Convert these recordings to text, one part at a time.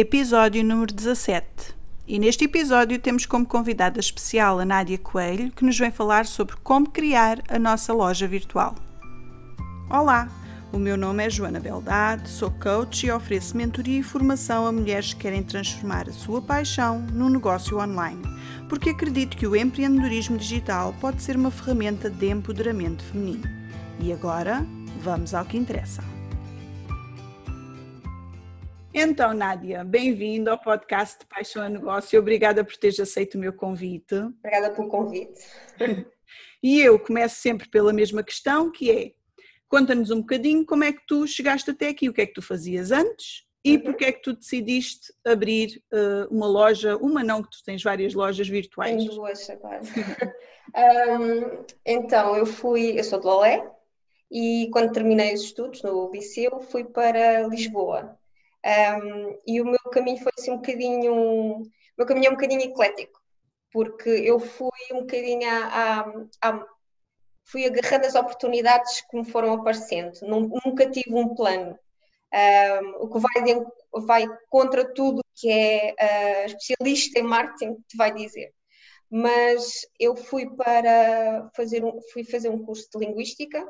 episódio número 17. E neste episódio temos como convidada especial a Nádia Coelho, que nos vem falar sobre como criar a nossa loja virtual. Olá, o meu nome é Joana Beldade, sou coach e ofereço mentoria e formação a mulheres que querem transformar a sua paixão num negócio online, porque acredito que o empreendedorismo digital pode ser uma ferramenta de empoderamento feminino. E agora, vamos ao que interessa. Então, Nádia, bem-vindo ao podcast de Paixão a Negócio. Obrigada por teres aceito o meu convite. Obrigada pelo convite. E eu começo sempre pela mesma questão, que é, conta-nos um bocadinho como é que tu chegaste até aqui, o que é que tu fazias antes e uhum. porque é que tu decidiste abrir uh, uma loja, uma não, que tu tens várias lojas virtuais. Tenho duas agora. um, então, eu fui, eu sou de Lolé e quando terminei os estudos no liceu fui para Lisboa um, e o meu caminho foi assim um bocadinho. O meu caminho é um bocadinho eclético, porque eu fui um bocadinho a, a, a fui agarrando as oportunidades que me foram aparecendo. Nunca tive um plano. Um, o que vai, vai, contra tudo que é uh, especialista em marketing te vai dizer. Mas eu fui para fazer um, fui fazer um curso de linguística,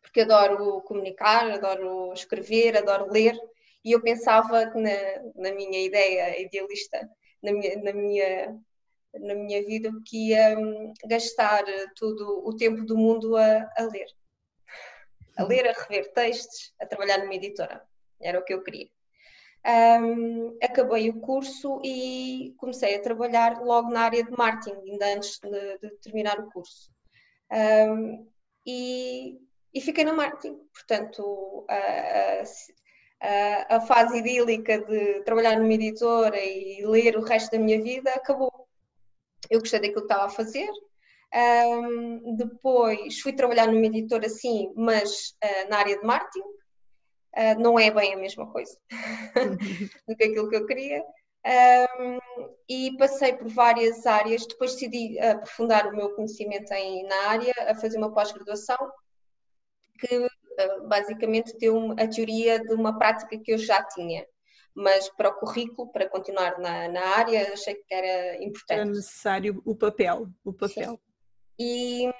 porque adoro comunicar, adoro escrever, adoro ler, e eu pensava que na, na minha ideia idealista, na minha, na minha, na minha vida, que ia hum, gastar todo o tempo do mundo a, a ler. A ler, a rever textos, a trabalhar numa editora. Era o que eu queria. Um, acabei o curso e comecei a trabalhar logo na área de marketing, ainda antes de, de terminar o curso. Um, e, e, fiquei no marketing. Portanto, a, a fase idílica de trabalhar numa editora e ler o resto da minha vida acabou. Eu gostei daquilo que estava a fazer. Um, depois fui trabalhar numa editora, sim, mas uh, na área de marketing. Uh, não é bem a mesma coisa do que aquilo que eu queria. Um, e passei por várias áreas. Depois decidi aprofundar o meu conhecimento em, na área, a fazer uma pós-graduação que basicamente deu a teoria de uma prática que eu já tinha. Mas para o currículo, para continuar na, na área, achei que era importante. Era necessário o papel, o papel. Sim. E,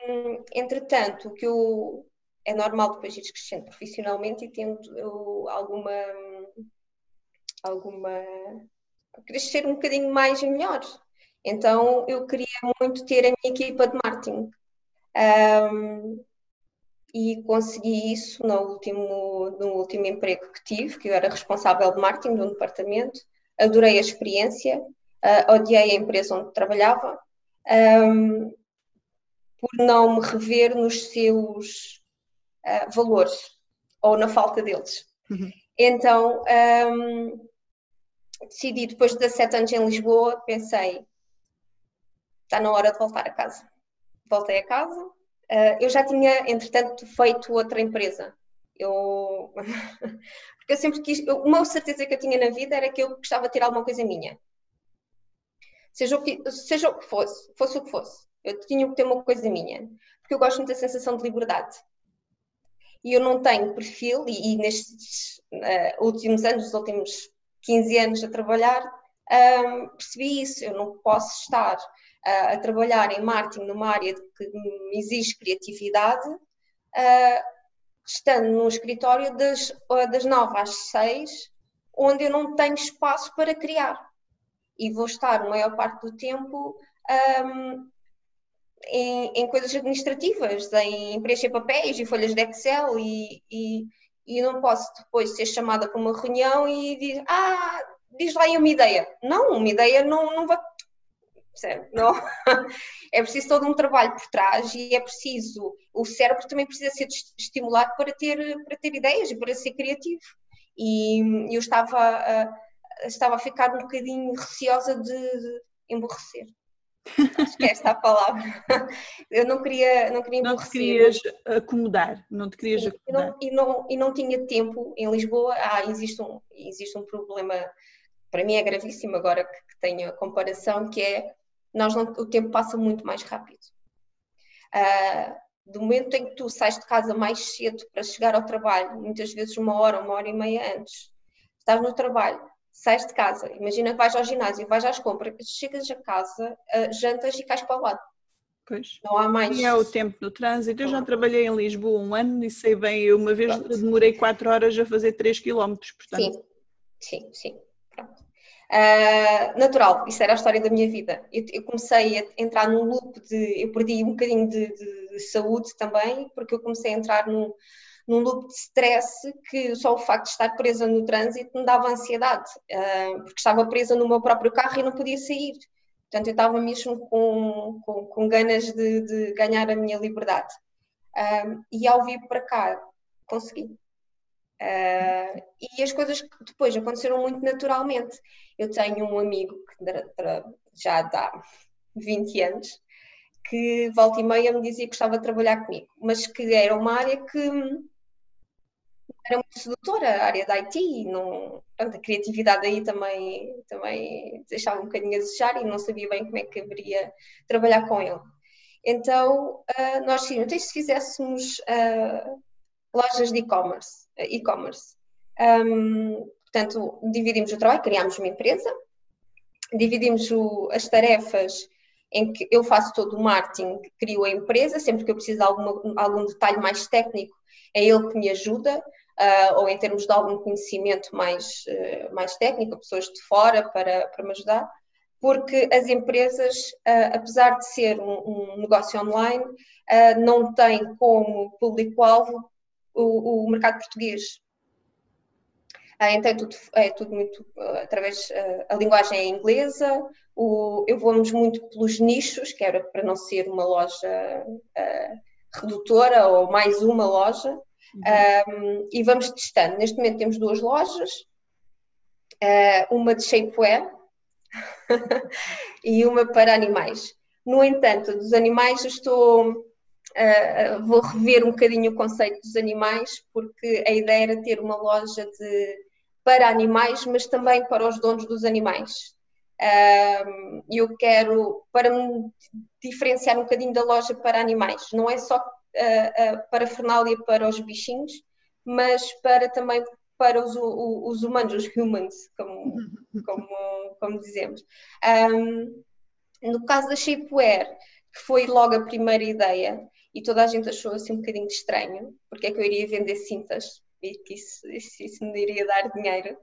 entretanto, o que eu, é normal depois ir crescendo profissionalmente e tendo alguma, alguma, crescer um bocadinho mais e melhor. Então, eu queria muito ter a minha equipa de marketing. Um, e consegui isso no último, no último emprego que tive, que eu era responsável de marketing de um departamento. Adorei a experiência, uh, odiei a empresa onde trabalhava, um, por não me rever nos seus uh, valores ou na falta deles. Uhum. Então, um, decidi, depois de 17 anos em Lisboa, pensei, está na hora de voltar a casa. Voltei a casa, Uh, eu já tinha, entretanto, feito outra empresa. Eu... Porque eu sempre quis. Uma certeza que eu tinha na vida era que eu gostava de ter alguma coisa minha. Seja o que, seja o que fosse, fosse o que fosse. Eu tinha que ter uma coisa minha. Porque eu gosto muito da sensação de liberdade. E eu não tenho perfil, e, e nestes uh, últimos anos, os últimos 15 anos a trabalhar, um, percebi isso. Eu não posso estar uh, a trabalhar em marketing numa área que me exige criatividade, uh, estando num escritório das, das 9 às 6, onde eu não tenho espaço para criar. E vou estar a maior parte do tempo um, em, em, coisas administrativas, em preencher papéis e folhas de Excel e, e, e não posso depois ser chamada para uma reunião e dizer, ah, diz lá aí uma ideia. Não, uma ideia não, não vai percebe? Não? É preciso todo um trabalho por trás e é preciso, o cérebro também precisa ser estimulado para ter, para ter ideias e para ser criativo. E eu estava a, estava a ficar um bocadinho receosa de, emborrecer. Acho que é esta a palavra. Eu não queria, não queria Não te querias acomodar, não te querias acomodar. E não, e, não, e não tinha tempo em Lisboa. Ah, existe um, existe um problema, para mim é gravíssimo agora que tenho a comparação, que é nós não, o tempo passa muito mais rápido. Uh, do momento em que tu sais de casa mais cedo para chegar ao trabalho, muitas vezes uma hora, uma hora e meia antes, estás no trabalho, sais de casa, imagina que vais ao ginásio, vais às compras, chegas a casa, uh, jantas e cais para o lado. Pois. Não há mais. E é o tempo no trânsito. Eu já trabalhei em Lisboa um ano e sei bem, eu uma vez Pronto. demorei 4 horas a fazer 3 km, portanto. Sim, sim, sim. Pronto. Uh, natural, isso era a história da minha vida. Eu, eu, comecei a entrar num loop de. Eu perdi um bocadinho de, de, de saúde também, porque eu comecei a entrar num, num loop de stress que só o facto de estar presa no trânsito me dava ansiedade, uh, porque estava presa no meu próprio carro e não podia sair. Portanto, eu estava mesmo com, com, com ganas de, de, ganhar a minha liberdade. Um, e ao vir para cá, consegui. Uh, e as coisas depois aconteceram muito naturalmente. Eu tenho um amigo que já dá 20 anos que volta e meia me dizia que gostava de trabalhar comigo, mas que era uma área que era muito sedutora, a área da IT, não, a criatividade aí também, também deixava um bocadinho a desejar e não sabia bem como é que haveria trabalhar com ele. Então, uh, nós sim, então se fizéssemos uh, lojas de e-commerce, uh, e-commerce. Um, portanto, dividimos o trabalho, criámos uma empresa, dividimos o, as tarefas em que eu faço todo o marketing, crio a empresa, sempre que eu preciso de alguma, algum detalhe mais técnico, é ele que me ajuda uh, ou em termos de algum conhecimento mais, uh, mais técnico, pessoas de fora para, para me ajudar, porque as empresas, uh, apesar de ser um, um negócio online, não têm como público-alvo o, o mercado português. então é tudo, é tudo muito através a linguagem é inglesa, o, eu vou-nos muito pelos nichos, que era para não ser uma loja redutora ou mais uma loja, um, e vamos testando. Neste momento temos duas lojas, uh, uma de shapewear e uma para animais. No entanto, dos animais eu estou uh, vou rever um bocadinho o conceito dos animais, porque a ideia era ter uma loja de, para animais, mas também para os donos dos animais. E eu quero, para me diferenciar um bocadinho da loja para animais, não é só uh, parafernália para os bichinhos, mas para também para os, os humanos, os humans, como, como, como dizemos. Um, no caso da shapewear, que foi logo a primeira ideia, e toda a gente achou assim um bocadinho estranho, porque é que eu iria vender cintas e que isso, isso, isso me iria dar dinheiro.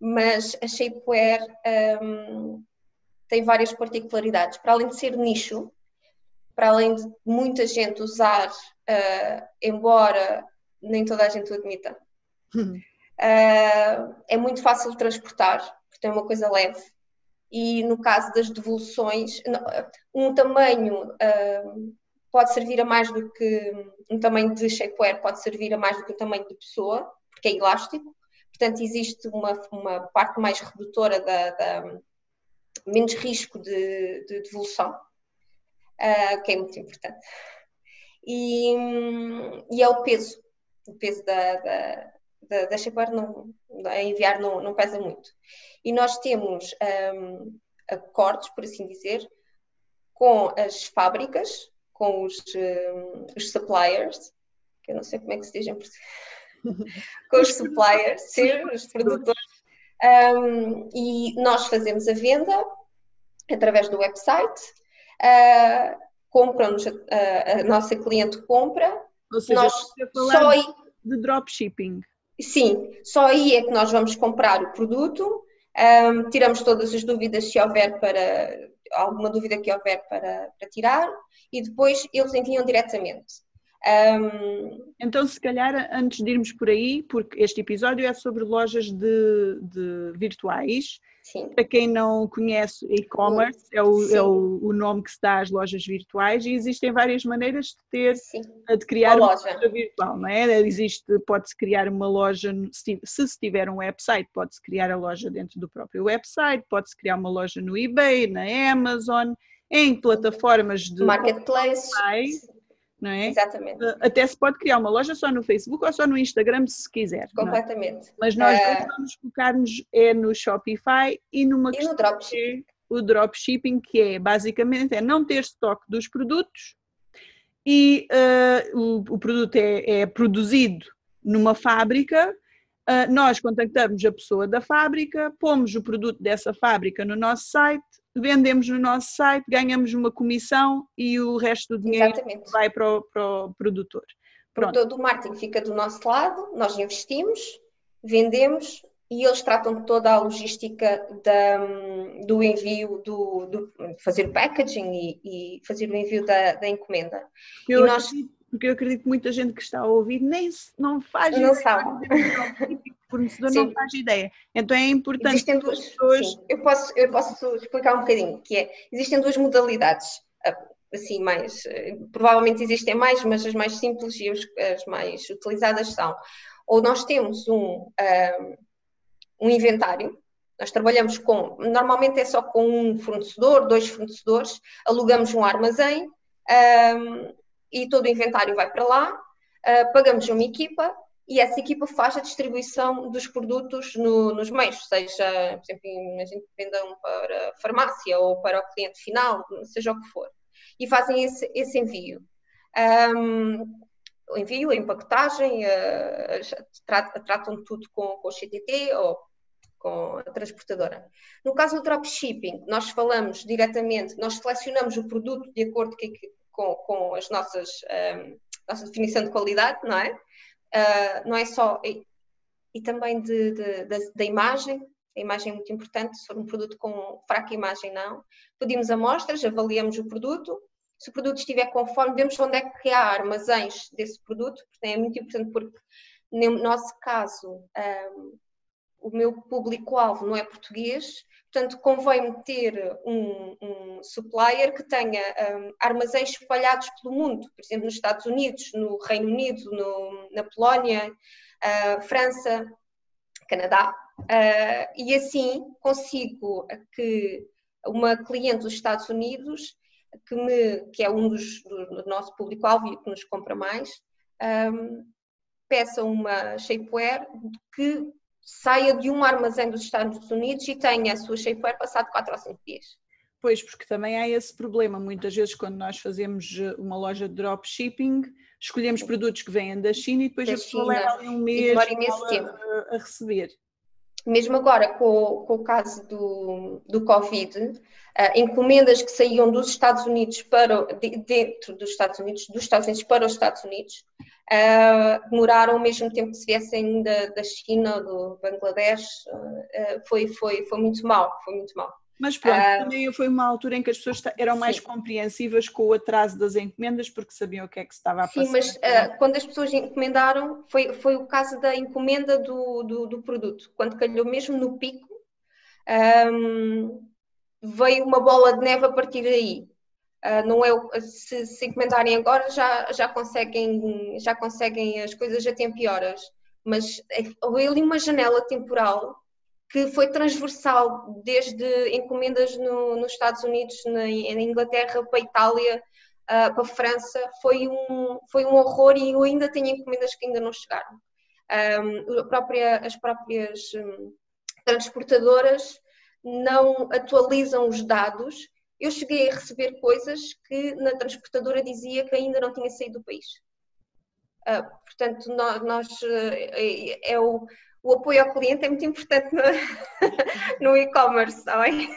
Mas a shapewear um, tem várias particularidades. Para além de ser nicho, para além de muita gente usar, uh, embora nem toda a gente o admita, uh, é muito fácil de transportar, porque é uma coisa leve. E no caso das devoluções, um tamanho uh, pode servir a mais do que um tamanho de shapewear pode servir a mais do que um tamanho de pessoa, porque é elástico. Portanto, existe uma, uma parte mais redutora da, da menos risco de, de devolução uh, que é muito importante. E, e, é o peso, o peso da, da, da, da shapewear não, a enviar não, não pesa muito. E nós temos um, acordos, por assim dizer, com as fábricas, com os, um, os suppliers, que eu não sei como é que se diz em português, com os suppliers, sim, os produtores, um, e nós fazemos a venda através do website uh, compram-nos, a, a, nossa cliente compra. Ou seja, nós só aí, de dropshipping. Sim, só aí é que nós vamos comprar o produto, um, tiramos todas as dúvidas se houver para alguma dúvida que houver para, para tirar e depois eles enviam diretamente. Um... Então, se calhar, antes de irmos por aí, porque este episódio é sobre lojas de, de virtuais, Sim. Para quem não conhece e-commerce, é, o, é o, o, nome que se dá às lojas virtuais e existem várias maneiras de ter, Sim. de criar uma, uma loja. virtual, não é? Existe, pode-se criar uma loja, se, se tiver um website, pode-se criar a loja dentro do próprio website, pode-se criar uma loja no eBay, na Amazon, em plataformas de marketplace não é? Exatamente. Eh, até se pode criar uma loja só no Facebook ou só no Instagram, se quiser. É? Completamente. É? Mas nós uh... vamos focar-nos é no Shopify e numa e questão no dropshipping. É o dropshipping, que é basicamente é não ter estoque dos produtos e uh, o, o, produto é, é, produzido numa fábrica Uh, nós contactamos a pessoa da fábrica, pomos o produto dessa fábrica no nosso site, vendemos no nosso site, ganhamos uma comissão e o resto do dinheiro Exatamente. vai para o, para o produtor. Pronto. Todo o marketing fica do nosso lado, nós investimos, vendemos e eles tratam de toda a logística da, do envio, do, do, fazer o packaging e, e, fazer o envio da, da encomenda. Eu e nós, porque eu acredito que muita gente que está a ouvir nem não faz não. Sabe. Fornecedor sim. não faz ideia. Então é importante existem duas, pessoas... eu, posso, eu posso explicar um bocadinho, que é, existem duas modalidades, ah, assim, mais, provavelmente existem mais, mas as mais simples e as mais utilizadas são, ou nós temos um, um, ah, um inventário, nós trabalhamos com, normalmente é só com um fornecedor, dois fornecedores, alugamos um armazém, um, ah, e todo o inventário vai para lá, uh, pagamos uma equipa e essa equipa faz a distribuição dos produtos no, nos meios, seja, por exemplo, imagino que vendam para a farmácia ou para o cliente final, seja o que for, e fazem esse, esse envio. Um, o envio, a empacotagem, uh, tratam tudo com, com o CTT ou com a transportadora. No caso do dropshipping, nós falamos diretamente, nós selecionamos o produto de acordo com com, com as nossas um, nossa definição de qualidade, não é? Uh, não é só e, e também de, de, de, da imagem. A imagem é muito importante. Se for um produto com fraca imagem, não. Pedimos amostras, avaliamos o produto. Se o produto estiver conforme, vemos onde é que há armazéns desse produto. É muito importante porque, no nosso caso, um, o meu público-alvo não é português, Portanto, convém ter um, um supplier que tenha um, armazéns espalhados pelo mundo, por exemplo, nos Estados Unidos, no Reino Unido, no, na Polónia, uh, França, Canadá, uh, e assim consigo que uma cliente dos Estados Unidos, que, me, que é um dos do, nosso público-alvo e que nos compra mais, um, peça uma shapewear que saia de um armazém dos Estados Unidos e tenha a sua shapewear passado 4 ou 5 dias. Pois, porque também há esse problema. Muitas vezes, quando nós fazemos eh, uma loja de dropshipping, escolhemos produtos que vêm da China e depois da a pessoa leva ali um mês a, a, receber. Mesmo agora, com, com o caso do, do Covid, uh, encomendas que saíam dos Estados Unidos para, de, dentro dos Estados Unidos, dos Estados Unidos para os Estados Unidos, uh, demoraram o mesmo tempo que se viessem da, da China, do Bangladesh, uh, foi, foi, foi muito mal, foi muito mal. Mas pronto, uh, também foi uma altura em que as pessoas eram mais sim. compreensivas com o atraso das encomendas porque sabiam o que é que se estava a passar. Sim, mas uh, quando as pessoas encomendaram, foi, foi o caso da encomenda do, do, do produto. Quando calhou mesmo no pico, um, veio uma bola de neve a partir daí. Uh, não é, se, se encomendarem agora já, já, conseguem, já conseguem as coisas a tempo e horas, mas é, houve ali uma janela temporal que foi transversal, desde encomendas no, nos Estados Unidos, na, na, Inglaterra, para a Itália, uh, para a França, foi um, foi um horror e eu ainda tenho encomendas que ainda não chegaram. Um, própria, as próprias um, transportadoras não atualizam os dados eu cheguei a receber coisas que na transportadora dizia que ainda não tinha saído do país. Uh, portanto, nós, nós é, é o, o, apoio ao cliente é muito importante no, no e-commerce, está bem?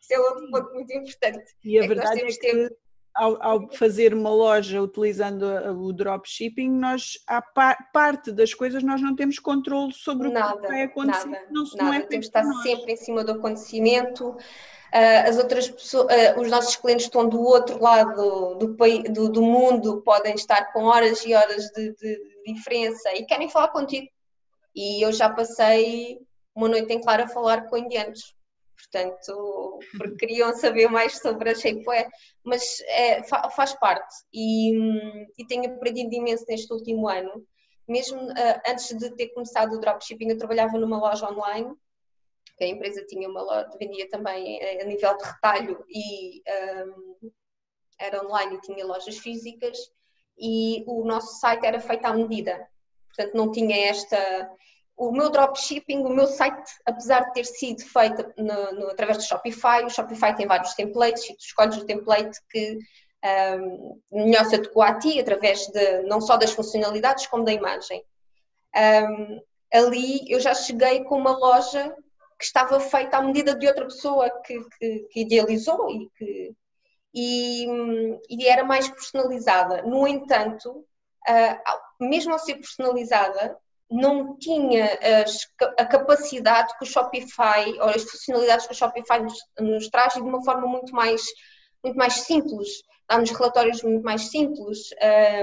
Isso é outro ponto muito importante. E a é verdade é que, que ao, ao, fazer uma loja utilizando o dropshipping, nós, a par, parte das coisas nós não temos controle sobre nada, o que vai acontecer. Nada, não, nada. Não é temos de estar sempre em cima do acontecimento. Uh, as outras pessoas, uh, os nossos clientes estão do outro lado do, do, do mundo, podem estar com horas e horas de, de, diferença e querem falar contigo. E eu já passei uma noite em claro a falar com indianos, portanto, porque queriam saber mais sobre a shapewear, mas é, faz parte. E, e tenho aprendido imenso neste último ano. Mesmo uh, antes de ter começado o dropshipping, eu trabalhava numa loja online. A empresa tinha uma loja, vendia também a nível de retalho e um, era online e tinha lojas físicas. E o nosso site era feito à medida. Portanto, não tinha esta. O meu dropshipping, o meu site, apesar de ter sido feito no, no, através do Shopify, o Shopify tem vários templates e tu escolhes o template que um, melhor se adequa a ti, através de, não só das funcionalidades, como da imagem. Um, ali eu já cheguei com uma loja que estava feita à medida de outra pessoa que, que, que idealizou e que e, e, era mais personalizada. No entanto, uh, mesmo ao ser personalizada, não tinha as, a capacidade que o Shopify, ou as funcionalidades que o Shopify nos, nos traz de uma forma muito mais, muito mais simples. Dá-nos relatórios muito mais simples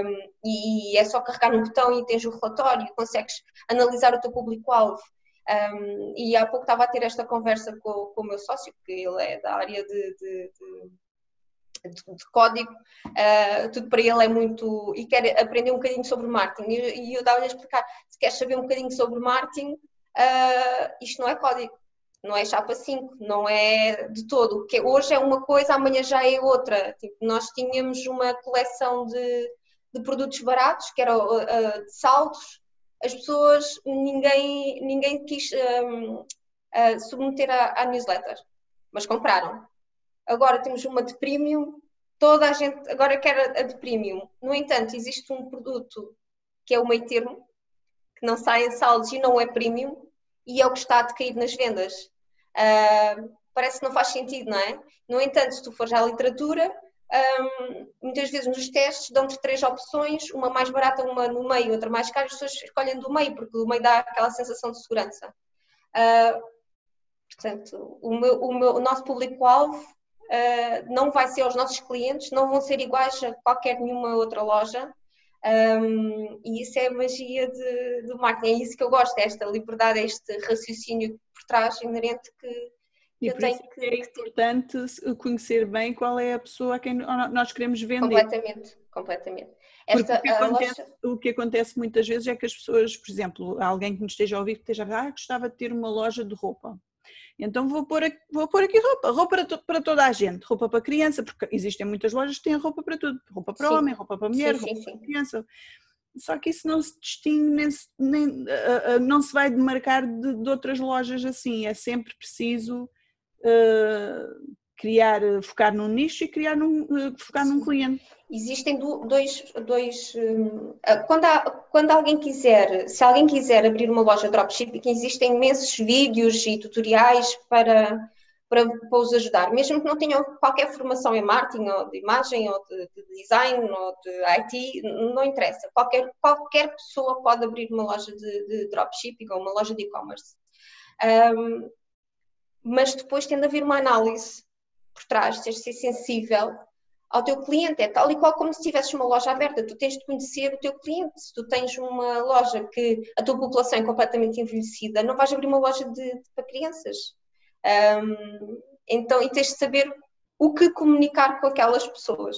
um, e é só carregar no botão e tens o relatório, consegues analisar o teu público-alvo. Um, e há pouco estava a ter esta conversa com, com o meu sócio, que ele é da área de, de, de, de código, uh, tudo para ele é muito. e quer aprender um bocadinho sobre marketing. E, e eu dava-lhe a explicar: se queres saber um bocadinho sobre marketing, uh, isto não é código, não é chapa 5, não é de todo. Que hoje é uma coisa, amanhã já é outra. Tipo, nós tínhamos uma coleção de, de produtos baratos, que era uh, de saltos as pessoas, ninguém, ninguém quis um, submeter à, newsletter, mas compraram. Agora temos uma de premium, toda a gente agora quer a de premium. No entanto, existe um produto que é o meio termo, que não sai em saldos e não é premium, e é o que está a decair nas vendas. Uh, parece que não faz sentido, não é? No entanto, se tu fores à literatura, um, muitas vezes nos testes dão-te três opções, uma mais barata, uma no meio, outra mais cara, as pessoas escolhem do meio, porque do meio dá aquela sensação de segurança. Uh, portanto, o, meu, o, meu, o nosso público-alvo uh, não vai ser os nossos clientes, não vão ser iguais a qualquer nenhuma outra loja. Um, e isso é a magia de, do marketing, é isso que eu gosto, é esta liberdade, é este raciocínio por trás inerente que, e eu por tenho isso que... é importante conhecer bem qual é a pessoa a quem nós queremos vender. Completamente, completamente. Esta, o, que acontece, loja... o, que acontece, muitas vezes é que as pessoas, por exemplo, alguém que nos esteja a ouvir que esteja a ah, gostava de ter uma loja de roupa. Então vou pôr, aqui, vou pôr aqui roupa, roupa para, to, para, toda a gente, roupa para criança, porque existem muitas lojas que têm roupa para tudo, roupa para sim. homem, roupa para mulher, sim, roupa sim, para criança. Só que isso não se distingue, nem, nem uh, uh, não se vai demarcar de, de outras lojas assim, é sempre preciso uh, criar, focar num nicho e criar num, uh, focar num cliente. Existem dois, dois um, quando, há, quando alguém quiser, se alguém quiser abrir uma loja de dropshipping, existem imensos vídeos e tutoriais para, para, para os ajudar, mesmo que não tenham qualquer formação em marketing ou de imagem ou de, de design ou de IT, não interessa, qualquer, qualquer pessoa pode abrir uma loja de, de dropshipping ou uma loja de e-commerce. Um, mas depois tem de haver uma análise por trás, tens de ser sensível ao teu cliente, é tal e qual como se tivesses uma loja aberta, tu tens de conhecer o teu cliente, se tu tens uma loja que a tua população é completamente envelhecida, não vais abrir uma loja de, de para crianças. Um, então, e tens de saber o que comunicar com aquelas pessoas.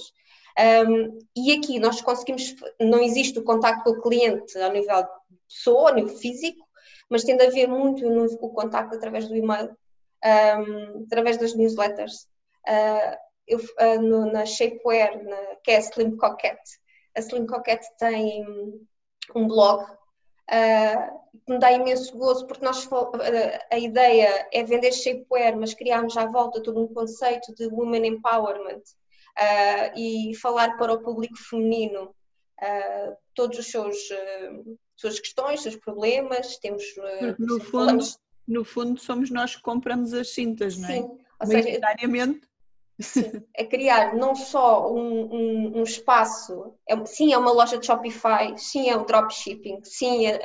Um, e aqui nós conseguimos, não existe o contacto com o cliente ao nível de pessoa, ao nível físico, mas tem de haver muito o contacto através do e-mail um, através das newsletters. Uh, eu, uh, no, na Shapewear, na, que é a Slim Coquette, a Slim Coquette tem um blog uh, que me dá imenso gozo, porque nós, a ideia é vender shapewear, mas criámos à volta todo um conceito de women empowerment e falar para o público feminino todos os seus suas questões, seus problemas, temos no fundo falamos no fundo somos nós que compramos as cintas, não é? Sim, ou seja, Sim, é criar não só um, um, um espaço, é, sim, é uma loja de Shopify, sim, é o dropshipping, sim, a,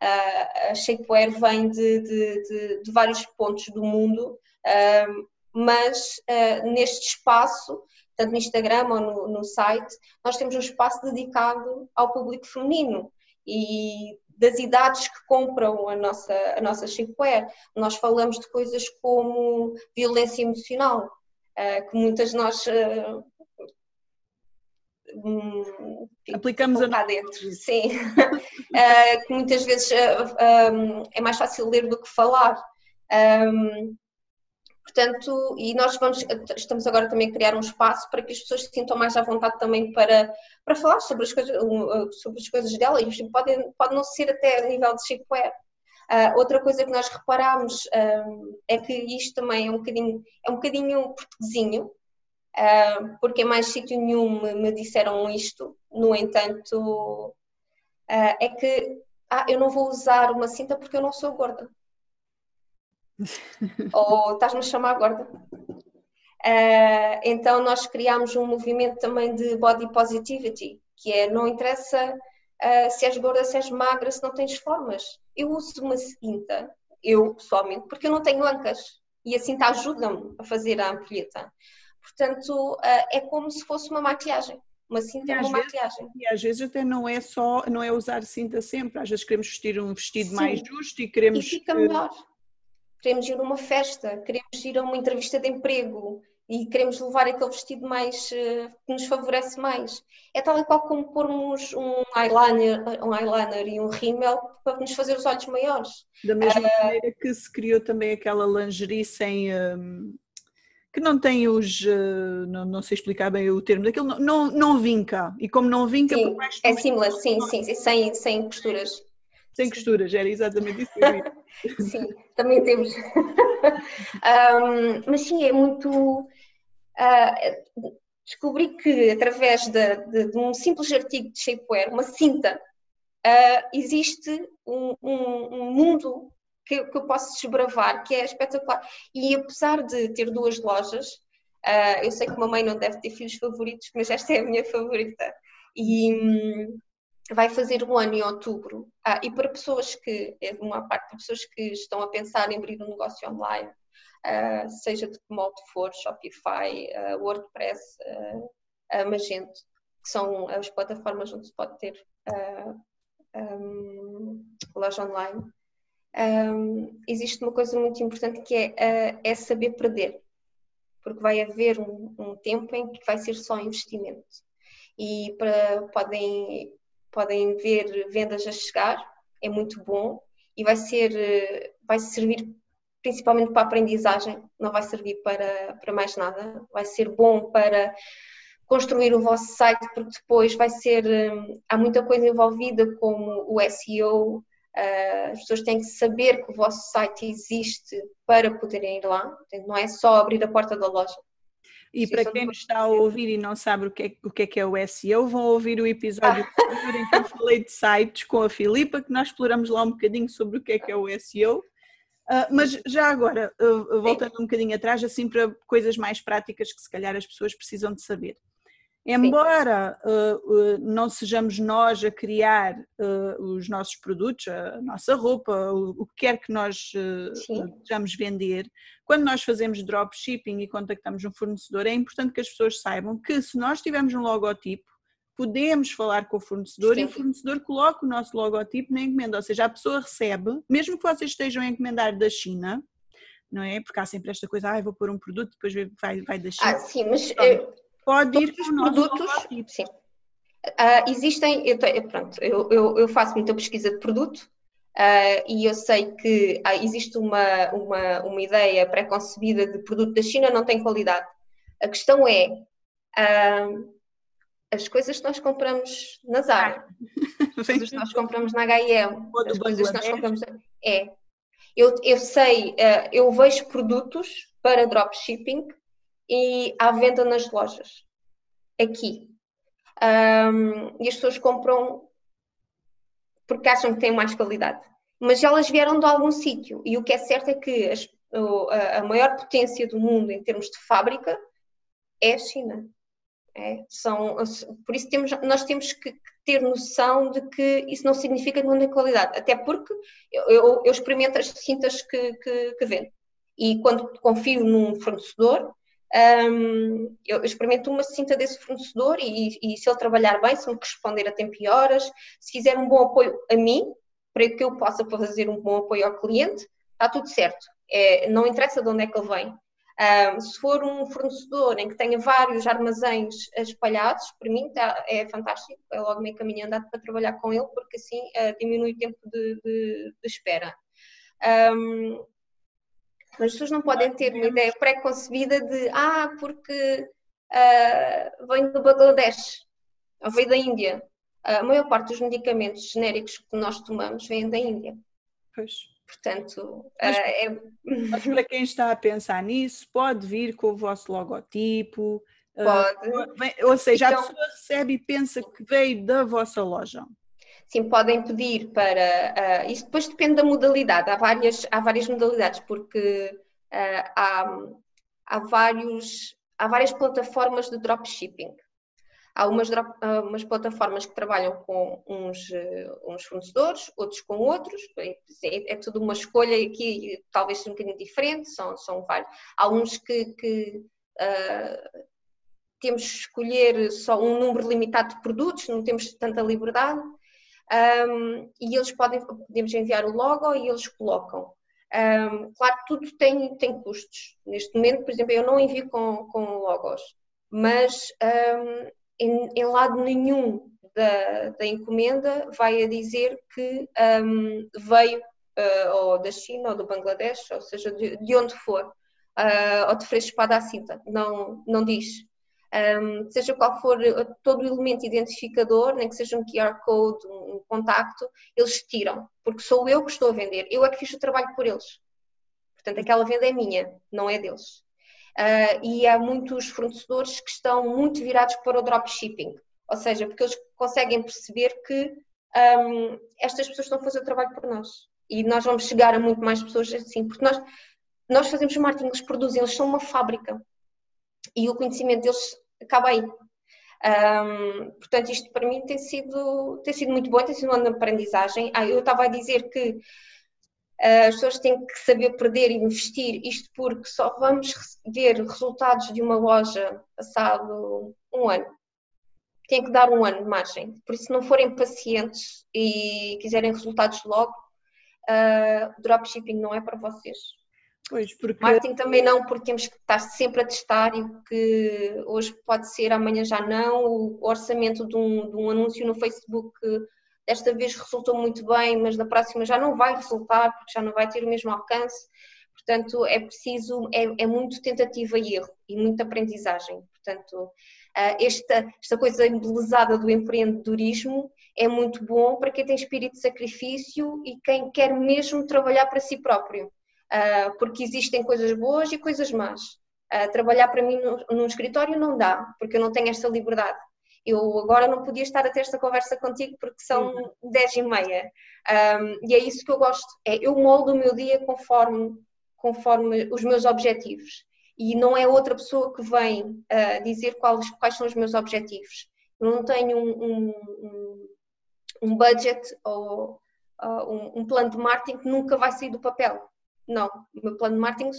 a, a, Shapewear vem de, de, de, de, vários pontos do mundo, mas uh, neste espaço, tanto no Instagram ou no, no site, nós temos um espaço dedicado ao público feminino e das idades que compram a nossa, a nossa shapewear. Nós falamos de coisas como violência emocional, uh, que muitas de nós uh, aplicamos lá dentro, sim, uh, que muitas vezes um, é mais fácil ler do que falar. Um, Portanto, e nós vamos, estamos agora também a criar um espaço para que as pessoas se sintam mais à vontade também para, para falar sobre as coisas, sobre as coisas dela e pode, não ser até a nível de shapewear. Uh, outra coisa que nós reparámos uh, é que isto também é um bocadinho, é um bocadinho portuguesinho, uh, porque em mais sítio nenhum me, me, disseram isto, no entanto, é que ah, eu não vou usar uma cinta porque eu não sou gorda. Ou estás-me a chamar gorda. Uh, então nós criámos um movimento também de body positivity, que é não interessa uh, se és gorda, se és magra, se não tens formas. Eu uso uma cinta, eu pessoalmente, porque eu não tenho ancas e a cinta ajuda-me a fazer a ampulheta. Portanto, uh, é como se fosse uma maquiagem. Uma cinta é uma vezes, maquiagem. E às vezes até não é só, não é usar cinta sempre, às vezes queremos vestir um vestido Sim. mais justo e queremos. E fica melhor. Queremos ir a uma festa, queremos ir a uma entrevista de emprego, e queremos levar aquele vestido mais uh, que nos favorece mais. É tal e qual como pormos um eyeliner, um eyeliner e um rímel para nos fazer os olhos maiores. Da mesma uh, maneira que se criou também aquela lingerie sem. Um, que não tem os. Uh, não, não, sei explicar bem o termo, daquilo não, não, não vinca. E como não vinca, sim, é seamless, sim, sim, sim, sem, sem costuras. Sem costuras, era exatamente isso que eu ia. sim, também temos. um, mas sim, é muito uh, descobri que através de, de, de, um simples artigo de shapewear, uma cinta, uh, existe um, um, um mundo que, que, eu posso desbravar, que é espetacular. E apesar de ter duas lojas, uh, eu sei que uma mãe não deve ter filhos favoritos, mas esta é a minha favorita. E um, vai fazer um ano em outubro. Ah, e para pessoas que, é uma parte de pessoas que estão a pensar em abrir um negócio online, uh, seja de que molde for, Shopify, uh, WordPress, uh, Magento, que são as plataformas onde se pode ter um, loja online. Um, existe uma coisa muito importante que é, é saber perder, porque vai haver um, um, tempo em que vai ser só investimento e para, podem, podem ver vendas a chegar, é muito bom e vai ser vai servir principalmente para aprendizagem, não vai servir para, para mais nada, vai ser bom para construir o vosso site, porque depois vai ser, hum, há muita coisa envolvida como o SEO, ah, as pessoas têm que saber que o vosso site existe para poderem ir lá, não é só abrir a porta da loja. E para quem nos está a ouvir e não sabe o que, é, o que é que é o SEO, vão ouvir o episódio em que eu falei de sites com a Filipa, que nós exploramos lá um bocadinho sobre o que é que é o SEO. Uh, mas já agora, uh, voltando um bocadinho atrás, assim para coisas mais práticas que se calhar as pessoas precisam de saber. Embora uh, não sejamos nós a criar os nossos produtos, a nossa roupa, o, o que quer que nós desejamos vender, quando nós fazemos dropshipping e contactamos um fornecedor, é importante que as pessoas saibam que se nós tivermos um logotipo, podemos falar com o fornecedor Sim. e o fornecedor coloca o nosso logotipo na encomenda, ou seja, a pessoa recebe, mesmo que vocês estejam a encomendar da China, não é? Porque há sempre esta coisa, ah, vou pôr um produto, depois vai, vai da China. Ah, sim, mas então, pode ir com o nosso produtos. Sim. Uh, existem, eu, pronto, eu, eu, eu, faço muita pesquisa de produto uh, e eu sei que uh, existe uma, uma, uma ideia pré-concebida de produto da China não tem qualidade. A questão é, as coisas que nós compramos na Zara, as coisas que nós compramos na H&M, as coisas que nós compramos... É. Eu, eu sei, eu vejo produtos para dropshipping e à venda nas lojas, aqui. Um, e as pessoas compram porque acham que têm mais qualidade. Mas elas vieram de algum sítio. E o que é certo é que as, a maior potência do mundo em termos de fábrica é a China. É, são, por isso temos, nós temos que ter noção de que isso não significa que não tem qualidade, até porque eu, eu, eu experimento as cintas que, que, que, vendo e quando confio num fornecedor, um, eu experimento uma cinta desse fornecedor e, e, se ele trabalhar bem, se me responder a tempo e horas, se fizer um bom apoio a mim, para que eu possa fazer um bom apoio ao cliente, está tudo certo. É, não interessa de onde é que ele vem, um, se for um fornecedor em que tenha vários armazéns espalhados, para mim tá, é fantástico, é logo meio caminho andado para trabalhar com ele, porque assim uh, diminui o tempo de, de, de espera. Um, mas as pessoas não podem ter uma ideia pré-concebida de, ah, porque uh, venho do Bangladesh, ou veio da Índia. A maior parte dos medicamentos genéricos que nós tomamos vêm da Índia. Pois. Portanto, mas, uh, é... mas para quem está a pensar nisso, pode vir com o vosso logotipo. Pode. Uh, ou seja, então, a pessoa recebe e pensa que veio da vossa loja. Sim, podem pedir para. Uh, isso depois depende da modalidade. Há várias, há várias modalidades, porque uh, há, há, vários, há várias plataformas de dropshipping. Há umas, drop, uh, umas plataformas que trabalham com uns, uns fornecedores, outros com outros. É, é, tudo uma escolha aqui, talvez um bocadinho diferente. São, são vários. Há uns que, que temos que escolher só um número limitado de produtos, não temos tanta liberdade um, e eles podem, podemos enviar o logo e eles colocam. Um, claro tudo tem, tem custos. Neste momento, por exemplo, eu não envio com, com logos, mas um, em, em, lado nenhum da, da, encomenda vai a dizer que veio uh, ou da China ou do Bangladesh, ou seja, de, de onde for, uh, ou de Freixo Espada à Cinta. Não, não diz um, seja qual for eh, todo o elemento identificador, nem que seja um QR Code, um contacto, eles tiram, porque sou eu que estou a vender, eu é que fiz o trabalho por eles. Portanto, aquela venda é minha, não é deles. Uh, e há muitos fornecedores que estão muito virados para o dropshipping, ou seja, porque eles conseguem perceber que um, estas pessoas estão a fazer o trabalho por nós e nós vamos chegar a muito mais pessoas assim, porque nós, nós fazemos marketing, eles produzem, eles são uma fábrica e o conhecimento deles acaba aí. Um, portanto, isto para mim tem sido, tem sido muito bom, tem sido uma aprendizagem. Ah, eu estava a dizer que uh, as pessoas têm que saber perder e investir, isto porque só vamos ver resultados de uma loja passado um ano. Tem que dar um ano de margem. Por isso, se não forem pacientes e quiserem resultados logo, uh, dropshipping não é para vocês. Pois, porque... Marketing também não, porque temos que estar sempre a testar e o que hoje pode ser, amanhã já não. O orçamento de um, de um anúncio no Facebook desta vez resultou muito bem, mas da próxima já não vai resultar, porque já não vai ter o mesmo alcance. Portanto, é preciso, é, é muito tentativa e erro e muita aprendizagem. Portanto, ah, esta, esta coisa embelezada do empreendedorismo é muito bom para quem tem espírito de sacrifício e quem quer mesmo trabalhar para si próprio uh, porque existem coisas boas e coisas más. Uh, trabalhar para mim num escritório não dá, porque eu não tenho esta liberdade. Eu agora não podia estar a ter esta conversa contigo porque são uhum. 10 e meia. Um, e é isso que eu gosto. É, eu moldo o meu dia conforme, conforme os meus objetivos. E não é outra pessoa que vem uh, dizer quais, quais são os meus objetivos. Eu não tenho um, um, um budget ou uh, um, um plano de marketing que nunca vai sair do papel. Não, o meu plano de marketing,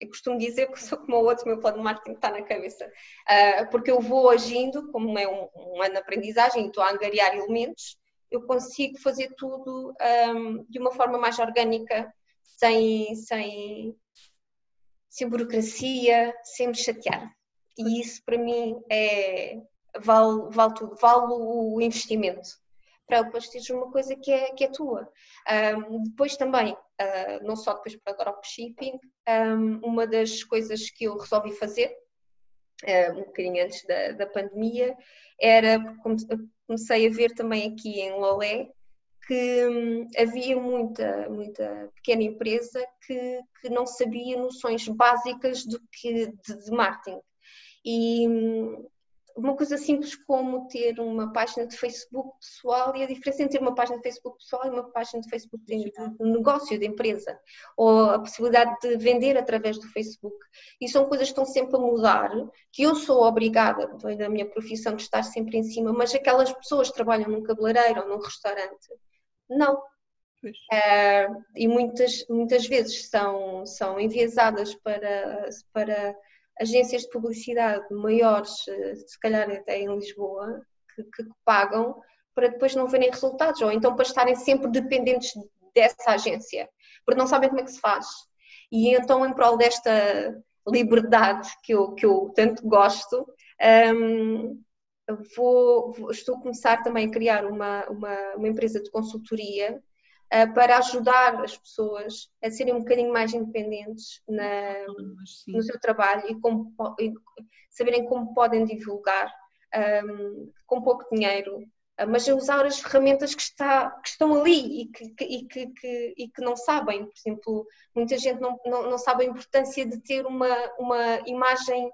eu costumo dizer que sou como o outro, o meu plano de marketing está na cabeça. Uh, porque eu vou agindo, como é um, um ano de aprendizagem estou a angariar elementos, eu consigo fazer tudo um, de uma forma mais orgânica, sem, sem, sem burocracia, sem me chatear. E isso para mim é, vale, vale tudo, vale o investimento para depois teres uma coisa que é, que é tua. Um, depois também, uh, não só depois para dropshipping, um, uma das coisas que eu resolvi fazer, uh, um bocadinho antes da, da pandemia, era, comecei a ver também aqui em Lolé, que hum, havia muita, muita pequena empresa que, que não sabia noções básicas do que, de, de marketing. E, hum, uma coisa simples como ter uma página de Facebook pessoal e a diferença entre ter uma página de Facebook pessoal e uma página de Facebook de, de negócio, de empresa, ou a possibilidade de vender através do Facebook. E são coisas que estão sempre a mudar, que eu sou obrigada, da minha profissão, de estar sempre em cima, mas aquelas pessoas que trabalham num cabeleireiro ou num restaurante, não. Uh, e muitas, muitas vezes são, são enviesadas para, para agências de publicidade maiores, eh, se calhar até em Lisboa, que, que, pagam para depois não verem resultados, ou então para estarem sempre dependentes dessa agência, porque não sabem como é que se faz. E então, em prol desta liberdade que eu, que eu tanto gosto, um, vou, vou, estou a começar também a criar uma, uma, uma empresa de consultoria para ajudar as pessoas a serem um bocadinho mais independentes na, no seu trabalho e, como, e, saberem como podem divulgar um, com pouco dinheiro, uh, mas a usar as ferramentas que, está, que estão ali e que, que, e que, e que não sabem. Por exemplo, muita gente não, não, não sabe a importância de ter uma, uma imagem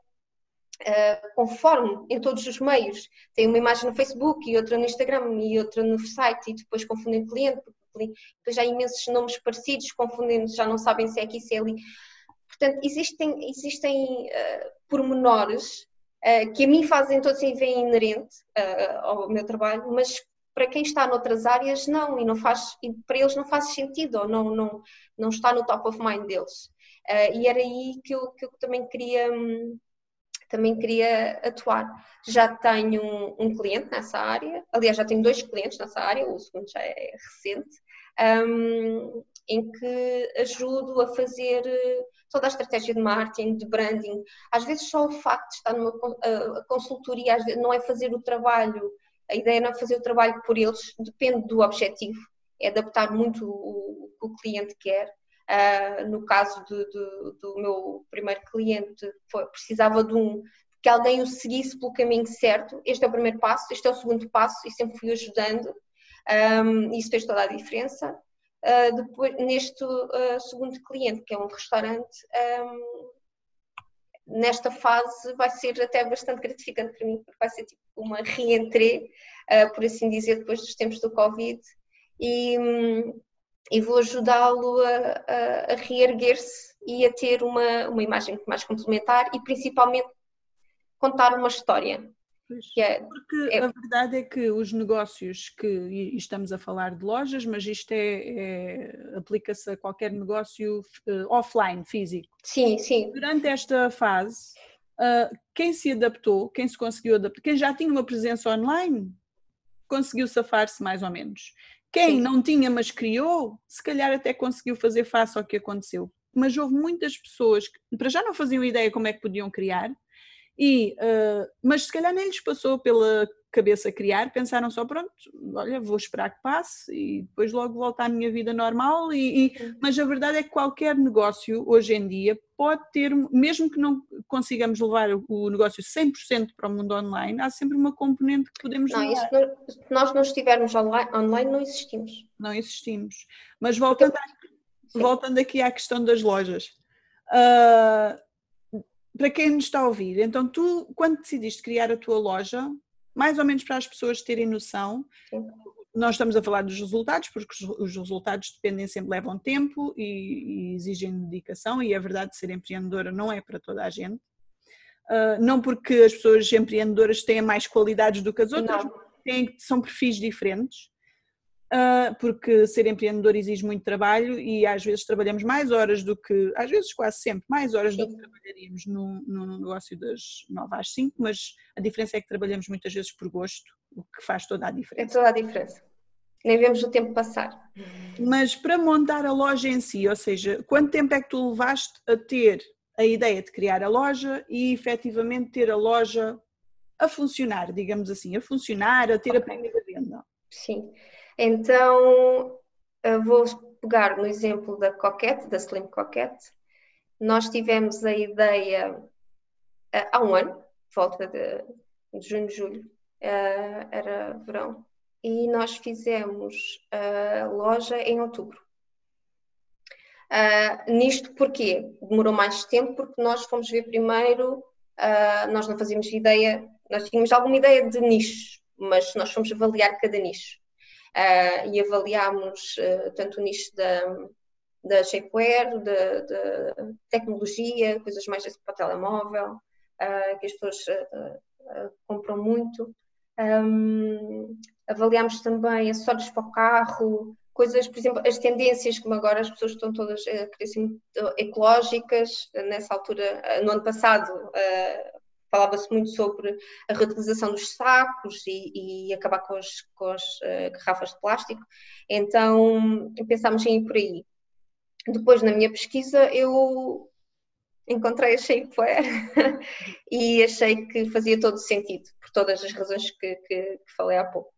Uh, conforme em todos os meios, tem uma imagem no Facebook e outra no Instagram e outra no site e depois confundem o cliente, porque depois há imensos nomes parecidos, confundem, já não sabem se é aqui, se é ali. Portanto, existem, existem uh, pormenores uh, que a mim fazem todo assim, vem inerente uh, ao meu trabalho, mas para quem está noutras áreas não, e não faz, e para eles não faz sentido, ou não, não, não está no top of mind deles. Uh, e era aí que eu, que eu também queria um, também queria atuar. Já tenho um, um, cliente nessa área, aliás, já tenho dois clientes nessa área, o segundo já é recente, um, em que ajudo a fazer toda a estratégia de marketing, de branding. Às vezes só o facto de estar numa uh, consultoria, vezes não é fazer o trabalho, a ideia não é fazer o trabalho por eles, depende do objetivo, é adaptar muito o que o cliente quer. Uh, no caso de, de, do meu primeiro cliente, foi, precisava de um que alguém o seguisse pelo caminho certo. Este é o primeiro passo, este é o segundo passo, e sempre fui ajudando. Um, isso fez toda a diferença. Uh, depois, neste uh, segundo cliente, que é um restaurante, um, nesta fase vai ser até bastante gratificante para mim, porque vai ser tipo uma reentrée, uh, por assim dizer, depois dos tempos do Covid. E, um, e vou ajudá-lo a, a, a reerguer-se e a ter uma, uma imagem mais complementar e principalmente contar uma história. É, porque é, a verdade é que os negócios que, e estamos a falar de lojas, mas isto é, é aplica-se a qualquer negócio uh, offline, físico. Sim, sim. Durante esta fase, uh, quem se adaptou, quem se conseguiu adaptar, quem já tinha uma presença online, conseguiu safar-se mais ou menos. Quem não tinha, mas criou, se calhar até conseguiu fazer face ao que aconteceu. Mas houve muitas pessoas que, para já não faziam ideia como é que podiam criar, e, uh, mas se calhar nem lhes passou pela cabeça criar, pensaram só, pronto, olha, vou esperar que passe e depois logo volta à minha vida normal. E, e, mas a verdade é que qualquer negócio hoje em dia pode ter, mesmo que não consigamos levar o negócio 100% para o mundo online, há sempre uma componente que podemos não, levar. Isso, se nós não estivermos online, não existimos. Não existimos. Mas voltando, voltando aqui à questão das lojas. Uh, para quem nos está a ouvir, então tu, quando decidiste criar a tua loja, mais ou menos para as pessoas terem noção, Sim. nós estamos a falar dos resultados, porque os resultados dependem sempre, levam tempo e, e exigem dedicação, e é verdade ser empreendedora não é para toda a gente. Uh, não porque as pessoas empreendedoras tenham mais qualidades do que as outras, têm, são perfis diferentes. Uh, porque ser empreendedor exige muito trabalho e às vezes trabalhamos mais horas do que, às vezes quase sempre, mais horas do que trabalharíamos no, no negócio das 9 às 5, mas a diferença é que trabalhamos muitas vezes por gosto, o que faz toda a diferença. É toda a diferença. Nem vemos o tempo passar. Mas para montar a loja em si, ou seja, quanto tempo é que tu levaste a ter a ideia de criar a loja e efetivamente ter a loja a funcionar, digamos assim, a funcionar, a ter a primeira venda? Sim. Então, vou pegar no exemplo da Coquette, da Slim Coquette. Nós tivemos a ideia há um ano, volta de, de junho, julho, era verão, e nós fizemos a loja em outubro. Uh, nisto porquê? Demorou mais tempo porque nós fomos ver primeiro, uh, nós não fazíamos ideia, nós tínhamos alguma ideia de nicho, mas nós fomos avaliar cada nicho e avaliámos uh, tanto o nicho da, da shapewear, da, tecnologia, coisas mais para o telemóvel, uh, que as pessoas compram muito. Um, avaliámos também acessórios para o carro, coisas, por exemplo, as tendências, como agora as pessoas estão todas a ser muito ecológicas, nessa altura, no ano passado, falava-se muito sobre a reutilização dos sacos e, e acabar com as, com as uh, garrafas de plástico. Então pensámos em ir por aí. Depois, na minha pesquisa, eu encontrei a Shapewear e achei que fazia todo sentido, por todas as razões que, que, que falei há pouco.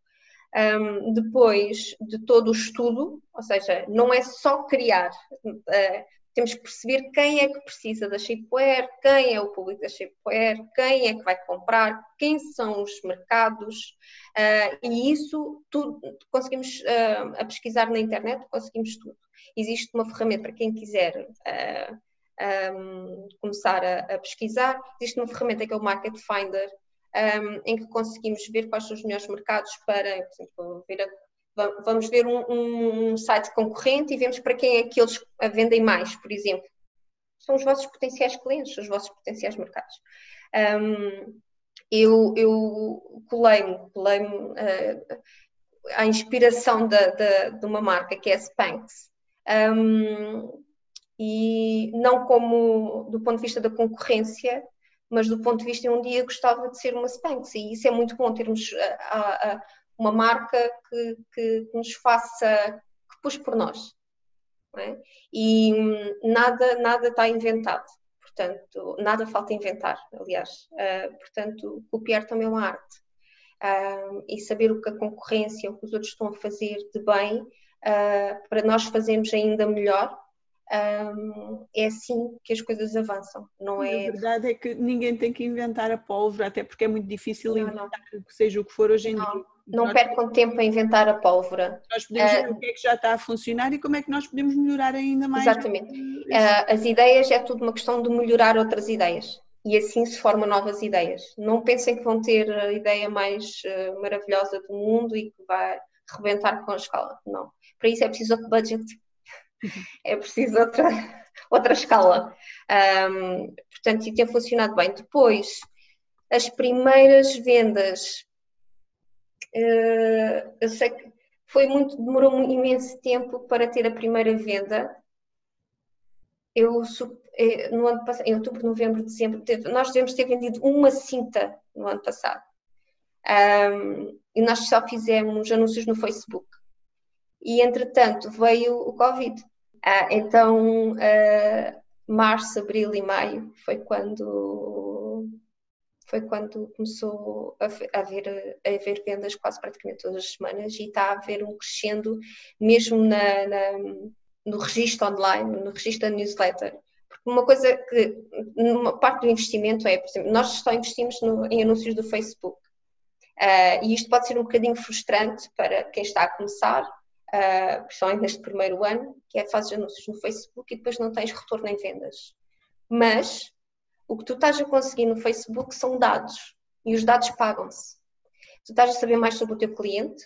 Um, depois de todo o estudo, ou seja, não é só criar, uh, temos que perceber quem é que precisa da shapewear, quem é o público da shapewear, quem é que vai comprar, quem são os mercados, uh, e isso tudo conseguimos uh, a pesquisar na internet, conseguimos tudo. Existe uma ferramenta para quem quiser uh, um, começar a, a, pesquisar. Existe uma ferramenta que é o Market Finder, um, em que conseguimos ver quais são os melhores mercados para, por exemplo, ver a, vamos ver um, um, site concorrente e vemos para quem é que eles vendem mais, por exemplo. São os vossos potenciais clientes, os vossos potenciais mercados. Um, eu, eu colei-me, colei-me uh, à inspiração de, de, uma marca que é a Spanx. Um, e não como do ponto de vista da concorrência, mas do ponto de vista de um dia gostava de ser uma Spanx e isso é muito bom termos a, a, a uma marca que, que, nos faça, que puxe por nós. É? E hum, nada, nada está inventado, portanto, nada falta inventar, aliás. Uh, portanto, copiar também é uma arte. Uh, e saber o que a concorrência, o que os outros estão a fazer de bem, uh, para nós fazermos ainda melhor, um, é assim que as coisas avançam, não é? A verdade é que ninguém tem que inventar a pólvora, até porque é muito difícil não, inventar não. seja o que for hoje em não, dia. Não nós, percam tempo a inventar a pólvora. Nós podemos ver uh, o que é que já está a funcionar e como é que nós podemos melhorar ainda mais. Exatamente. Uh, as ideias é tudo uma questão de melhorar outras ideias e assim se formam novas ideias. Não pensem que vão ter a ideia mais uh, maravilhosa do mundo e que vai rebentar com a escala. Não. Para isso é preciso outro budget é preciso outra, outra escala. Um, portanto, e tem funcionado bem. Depois, as primeiras vendas, uh, eu sei que foi muito, demorou um imenso tempo para ter a primeira venda. Eu, eh, no ano passado, em outubro, novembro, dezembro, nós devemos ter vendido uma cinta no ano passado. Um, e nós só fizemos anúncios no Facebook e entretanto veio o Covid. Ah, então, uh, março, abril e maio foi quando foi quando começou a, haver, a haver vendas quase praticamente todas as semanas e está a haver um crescendo mesmo na, na, no registro online, no registro da newsletter. Porque uma coisa que, uma parte do investimento é, por exemplo, nós só investimos no, em anúncios do Facebook. Uh, e isto pode ser um bocadinho frustrante para quem está a começar, uh, principalmente neste primeiro ano, que é fazes anúncios no Facebook e depois não tens retorno em vendas. Mas o que tu estás a conseguir no Facebook são dados e os dados pagam-se. Tu estás a saber mais sobre o teu cliente.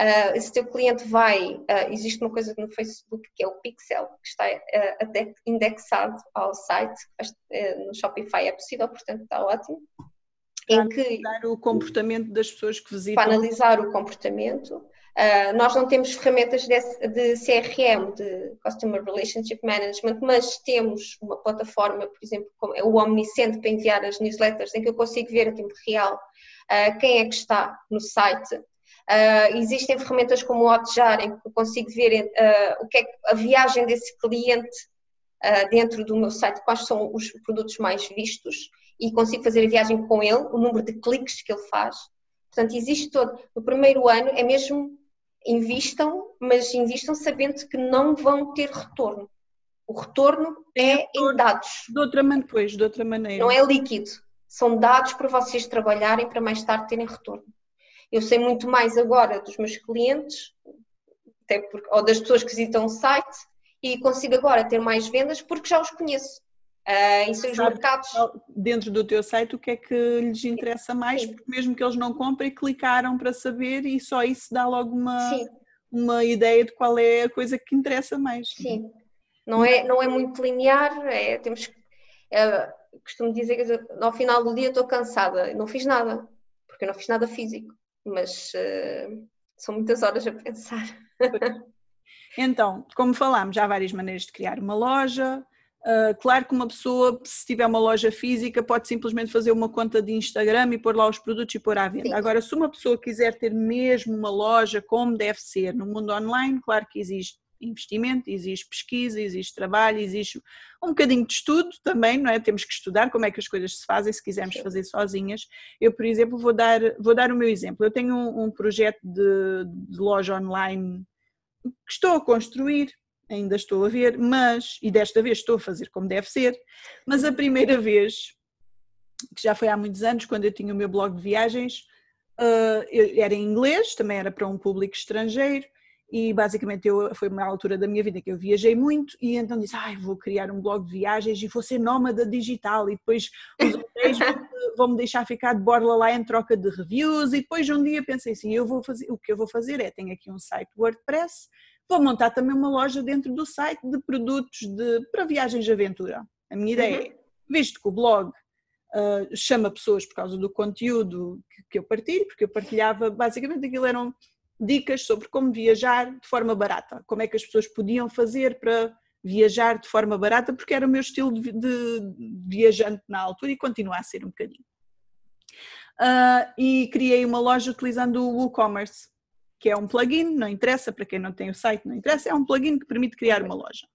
Uh, esse teu cliente vai, uh, existe uma coisa no Facebook que é o Pixel, que está uh, indexado ao site, no Shopify é possível, portanto está ótimo. Para em que, analisar o comportamento das pessoas que visitam. Para analisar o comportamento. Uh, nós não temos ferramentas de, de, CRM, de Customer Relationship Management, mas temos uma plataforma, por exemplo, como é o Omniscient para enviar as newsletters, em que eu consigo ver a tempo real uh, quem é que está no site. Uh, existem ferramentas como o Hotjar, em que eu consigo ver o que é a viagem desse cliente dentro do meu site, quais são os produtos mais vistos, e consigo fazer a viagem com ele, o número de cliques que ele faz. Portanto, existe todo. No primeiro ano é mesmo invistam, mas invistam sabendo que não vão ter retorno. O retorno é, em dados. De outra, pois, de outra maneira. Não é líquido. São dados para vocês trabalharem para mais tarde terem retorno. Eu sei muito mais agora dos meus clientes, até porque, ou das pessoas que visitam o site, e consigo agora ter mais vendas porque já os conheço. Uh, em seus mercados. Dentro do teu site, o que é que lhes interessa mais, Sim. porque mesmo que eles não comprem, clicaram para saber e só isso dá logo uma, uma ideia de qual é a coisa que interessa mais. Sim, não é, não é muito linear, é, temos é, costumo dizer que ao final do dia estou cansada, não fiz nada, porque eu não fiz nada físico, mas uh, são muitas horas a pensar. Então, como falámos, há várias maneiras de criar uma loja, Uh, claro que uma pessoa, se tiver uma loja física, pode simplesmente fazer uma conta de Instagram e pôr lá os produtos e pôr à venda. Sim. Agora, se uma pessoa quiser ter mesmo uma loja como deve ser no mundo online, claro que existe investimento, existe pesquisa, existe trabalho, existe um bocadinho de estudo também, não é? Temos que estudar como é que as coisas se fazem se quisermos Sim. fazer sozinhas. Eu, por exemplo, vou dar, vou dar o meu exemplo. Eu tenho um, um projeto de, de loja online que estou a construir, ainda estou a ver, mas, e desta vez estou a fazer como deve ser, mas a primeira vez, que já foi há muitos anos, quando eu tinha o meu blog de viagens, uh, era em inglês, também era para um público estrangeiro, e basicamente eu, foi uma altura da minha vida que eu viajei muito e então disse, ai, vou criar um blog de viagens e vou ser nómada digital e depois os hotéis vão-me deixar ficar de borla lá em troca de reviews e depois um dia pensei assim, eu vou fazer, o que eu vou fazer é, tenho aqui um site WordPress, vou montar também uma loja dentro do site de produtos de, para viagens de aventura. A minha ideia uhum. é, visto que o blog uh, chama pessoas por causa do conteúdo que, que eu partilho, porque eu partilhava, basicamente aquilo eram dicas sobre como viajar de forma barata, como é que as pessoas podiam fazer para viajar de forma barata, porque era o meu estilo de, de viajante na altura e continua a ser um bocadinho. Uh, e criei uma loja utilizando o WooCommerce, que é um plugin, não interessa, para quem não tem o site, não interessa, é um plugin que permite criar uma loja.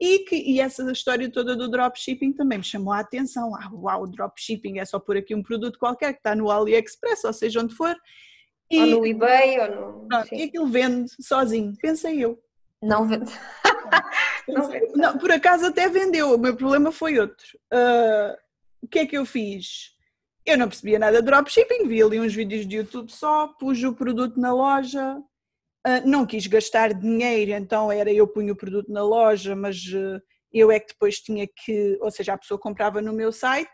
E, que, e essa história toda do dropshipping também me chamou a atenção. Ah, uau, dropshipping é só por aqui um produto qualquer que está no AliExpress, ou seja, onde for, e, ou no eBay, ou no. Pronto, e aquilo vende sozinho, pensei eu. Não vende. não vende. Não, por acaso até vendeu, o meu problema foi outro. Uh, o que é que eu fiz? Eu não percebia nada de dropshipping, vi ali uns vídeos de YouTube só, pus o produto na loja, uh, não quis gastar dinheiro, então era eu punho o produto na loja, mas uh, eu é que depois tinha que, ou seja, a pessoa comprava no meu site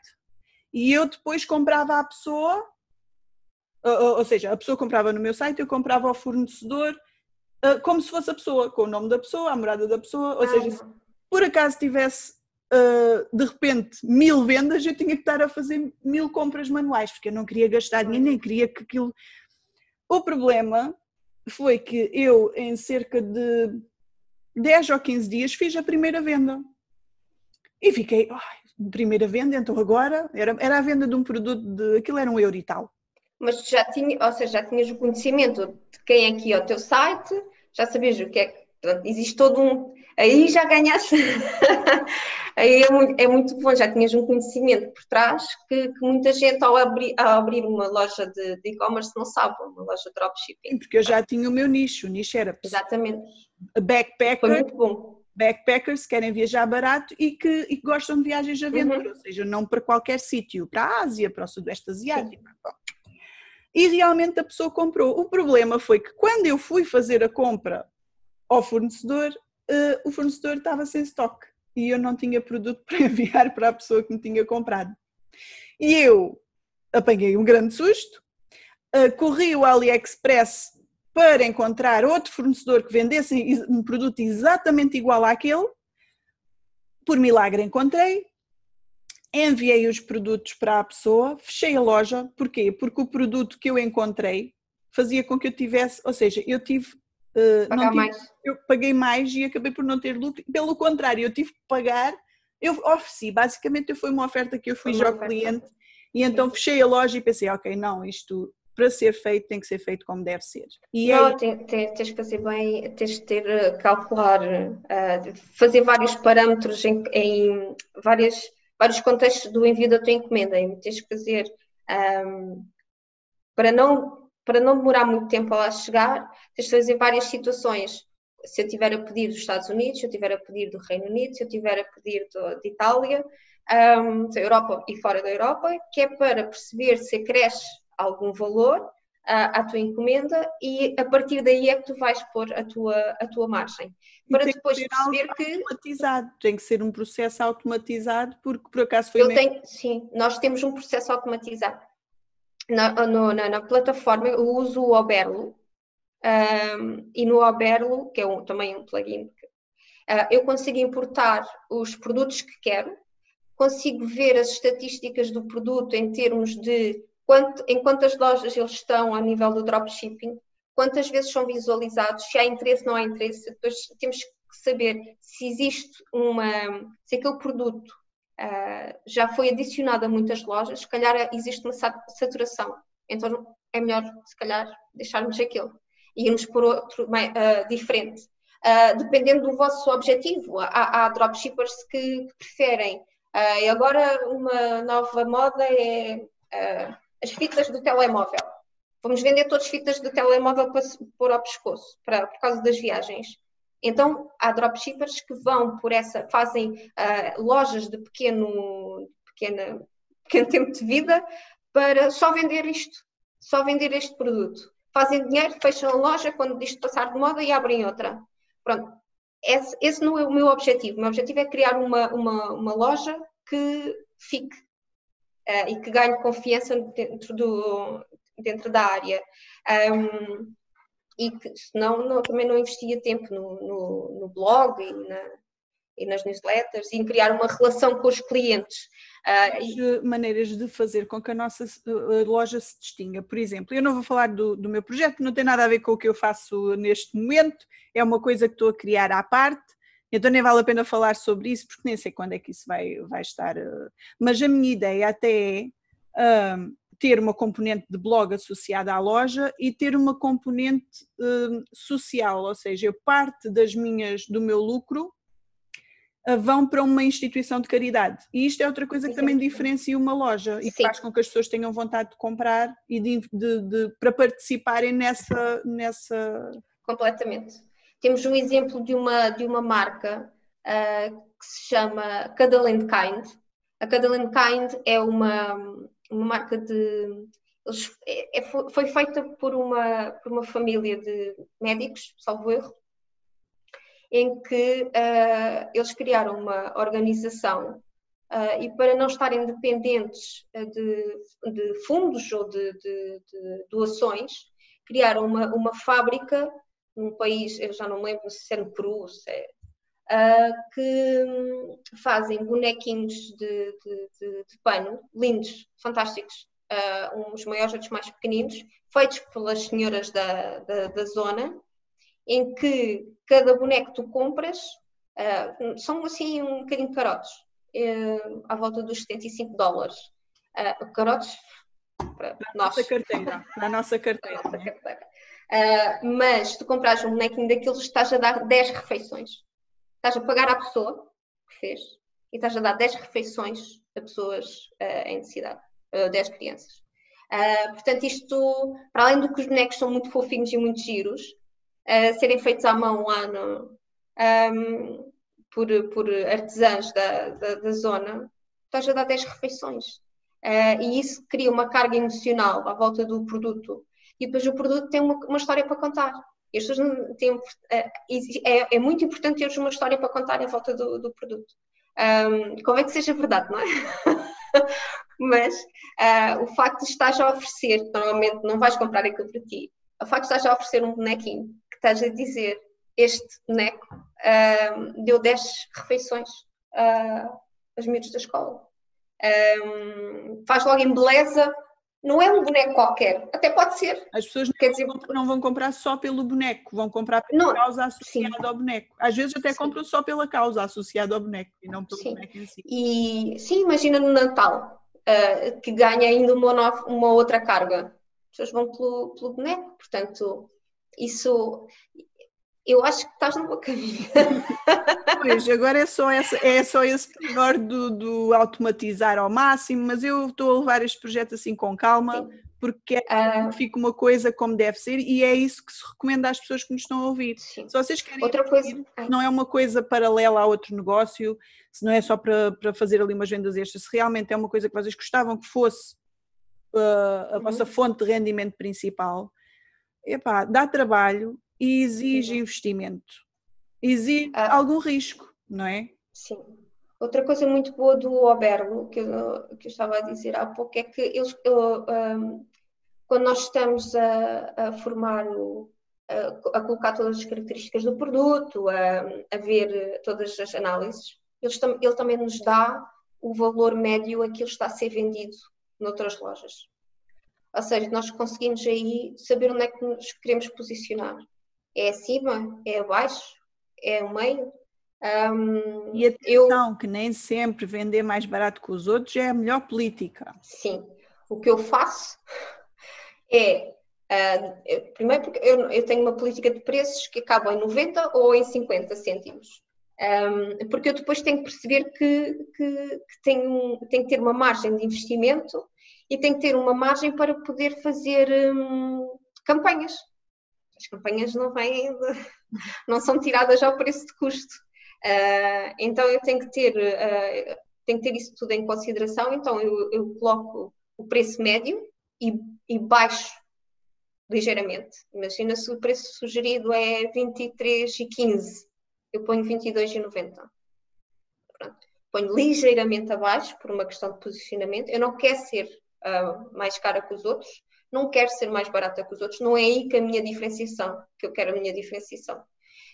e eu depois comprava à pessoa ou, ou seja, a pessoa comprava no meu site, eu comprava ao fornecedor uh, como se fosse a pessoa, com o nome da pessoa, a morada da pessoa, ou ah, seja, se por acaso tivesse de repente mil vendas, eu tinha que estar a fazer mil compras manuais, porque eu não queria gastar dinheiro, nem queria que aquilo. O problema foi que eu, em cerca de 10 ou 15 dias, fiz a primeira venda. E fiquei, oh, primeira venda, então agora era, era a venda de um produto de aquilo era um euro e tal mas já tinha, ou seja, já tinhas o conhecimento de quem é que é o teu site, já sabias o que é que. Existe todo um. Aí já ganhaste. aí é muito, é muito, bom, já tinhas um conhecimento por trás que, que muita gente, ao abrir, ao abrir uma loja de e-commerce, não sabe, uma loja de dropshipping. Porque eu já tinha o meu nicho, o nicho era. Exatamente. Backpacker. Foi muito bom backpackers que querem viajar barato e que, e gostam de viagens de aventura, uhum. ou seja, não para qualquer sítio, para a Ásia, para o Sudeste Asiático. Sim e realmente a pessoa comprou. O problema foi que quando eu fui fazer a compra ao fornecedor, uh, o fornecedor estava sem estoque e eu não tinha produto para enviar para a pessoa que me tinha comprado. E eu apanhei um grande susto, uh, corri o AliExpress para encontrar outro fornecedor que vendesse um produto exatamente igual àquele. Por milagre encontrei, enviei os produtos para a pessoa, fechei a loja, porquê? Porque o produto que eu encontrei fazia com que eu tivesse, ou seja, eu tive. Uh, Pagar tive, mais. Eu paguei mais e acabei por não ter lucro. Pelo contrário, eu tive que pagar, eu ofereci, basicamente foi uma oferta que eu fui já ao cliente e então fechei a loja e pensei, ok, não, isto para ser feito tem que ser feito como deve ser. E não, aí... tens, tens que fazer bem, tens de ter, eh, calcular, uh, fazer vários parâmetros em, em várias vários contextos do envio da tua encomenda e tens que fazer um, para não para não demorar muito tempo a lá chegar, de fazer várias situações. Se eu tiver a pedir dos Estados Unidos, se eu tiver a pedir do Reino Unido, se eu tiver a pedir do, de Itália, um, da Europa e fora da Europa, que é para perceber se acresce algum valor à, tua encomenda e a partir daí é que tu vais pôr a tua, a tua margem. Para depois perceber que. Automatizado, tem que ser um processo automatizado, porque por acaso foi. Eu mesmo... tenho, sim, nós temos um processo automatizado. Na, no, na, na plataforma eu uso o Oberlo um, e no Oberlo, que é um, também um plugin, uh, eu consigo importar os produtos que quero, consigo ver as estatísticas do produto em termos de quanto, em quantas lojas eles estão a nível do dropshipping, quantas vezes são visualizados, se há interesse, não há interesse, depois temos que saber se existe uma, se aquele produto uh, já foi adicionado a muitas lojas, se calhar existe uma saturação, então é melhor se calhar deixarmos aquele e irmos por outro uh, diferente. Uh, dependendo do vosso objetivo, há, há dropshippers que, que preferem. e agora uma nova moda é as fitas do telemóvel. Vamos vender todas as fitas do telemóvel para pôr ao pescoço, para, por causa das viagens. Então, há dropshippers que vão por essa, fazem uh, lojas de pequeno, pequena, pequeno tempo de vida para só vender isto, só vender este produto. Fazem dinheiro, fecham a loja quando diz passar de moda e abrem outra. Pronto, esse, esse, não é o meu objetivo. O meu objetivo é criar uma, uma, uma loja que fique uh, e que ganhe confiança dentro, do, dentro da área. Um, e que senão não, também não investia tempo no, no, no blog e, na, e, nas newsletters e em criar uma relação com os clientes. Uh, maneiras de fazer com que a nossa loja se distinga. Por exemplo, eu não vou falar do, do meu projeto, não tem nada a ver com o que eu faço neste momento, é uma coisa que estou a criar à parte, então nem vale a pena falar sobre isso, porque nem sei quando é que isso vai, vai estar. Uh... Mas a minha ideia até é ter uma componente de blog associada à loja e ter uma componente social, ou seja, parte das minhas, do meu lucro vão para uma instituição de caridade. E isto é outra coisa que também diferencia uma loja e faz com que as pessoas tenham vontade de comprar e de, de, de, para participarem nessa, nessa. Completamente. Temos um exemplo de uma, de uma marca uh, que se chama Cuddle Kind. A Cuddle Kind é uma, uma marca de. É, é, foi feita por uma, por uma família de médicos, salvo erro, em que uh, eles criaram uma organização uh, e para não estarem dependentes ah, de, de fundos ou de, de, de, doações, criaram uma, uma fábrica num país, eu já não lembro se é no Peru, se é, uh, que um, fazem bonequinhos de, pano, lindos, fantásticos, uns maiores, outros mais pequeninos, feitos pelas senhoras da, da, da zona, em que cada boneco que tu compras uh, são assim um bocadinho carotes, uh, à volta dos 75 dólares. Uh, carotes para a nossa carteira. Para a nossa carteira. Nossa né? carteira. Uh, mas tu compras um bonequinho daqueles, estás a dar 10 refeições. Estás a pagar à pessoa que fez e estás a dar 10 refeições a pessoas uh, em necessidade, uh, 10 crianças. Uh, portanto, isto, para além do que os bonecos são muito fofinhos e muito giros, serem feitos à mão lá no, um, por, por artesãs da, da, da, zona, estás a dar 10 refeições. Uh, e isso cria uma carga emocional à volta do produto. E depois o produto tem uma, uma história para contar. E as pessoas têm, uh, é, é, muito importante teres uma história para contar à volta do, do produto. Um, como é que seja verdade, não é? Mas uh, o facto de estás a oferecer, normalmente não vais comprar aquilo para ti, o facto de estás a oferecer um bonequinho estás a dizer este boneco deu 10 refeições uh, aos miúdos da escola. Um, faz logo em beleza, não é um boneco qualquer, até pode ser. As pessoas não, dizer, vão, não vão comprar só pelo boneco, vão comprar pela não, causa associada sim. ao boneco. Às vezes até sim. compram só pela causa associada ao boneco e não pelo sim. boneco em si. E sim, imagina no Natal, uh, que ganha ainda uma, uma outra carga. As pessoas vão pelo, pelo boneco, portanto, isso eu acho que estás no bom caminho. Pois, agora é só, essa, é só esse menor do, do automatizar ao máximo, mas eu estou a levar este projeto assim com calma, Sim. porque é, uh, fica uma coisa como deve ser e é isso que se recomenda às pessoas que nos estão a ouvir. Sim. Se vocês querem Outra coisa, não é uma coisa paralela a outro negócio, se não é só para, para fazer ali umas vendas extras, se realmente é uma coisa que vocês gostavam que fosse uh, a uhum. vossa fonte de rendimento principal, epá, dá trabalho e exige Sim. investimento, exige ah. algum risco, não é? Sim. Outra coisa muito boa do Oberlo, que eu, que eu estava a dizer há pouco, é que eles, eu, um, quando nós estamos a, a formar, o, a, a, colocar todas as características do produto, a, a ver todas as análises, eles, ele também nos dá o valor médio a que ele está a ser vendido noutras lojas. Ou seja, nós conseguimos aí saber onde é que nos queremos posicionar. É acima? É abaixo? É o meio? Um, e atenção, eu... que nem sempre vender mais barato que os outros é a melhor política. Sim. O que eu faço é. Uh, primeiro, porque eu, eu, tenho uma política de preços que acaba em 90 ou em 50 cêntimos. Um, porque eu depois tenho que perceber que, que, que tenho, tenho que ter uma margem de investimento e tem que ter uma margem para poder fazer hum, campanhas. As campanhas não vêm, não são tiradas ao preço de custo. Uh, então eu tenho que ter, uh, tenho que ter isso tudo em consideração. Então eu, eu coloco o preço médio e, e baixo ligeiramente. Imagina se o preço sugerido é 23,15, eu ponho 22,90. Ponho ligeiramente abaixo por uma questão de posicionamento. Eu não quero ser uh, mais cara que os outros, não quero ser mais barata que os outros, não é aí que a minha diferenciação, que eu quero a minha diferenciação.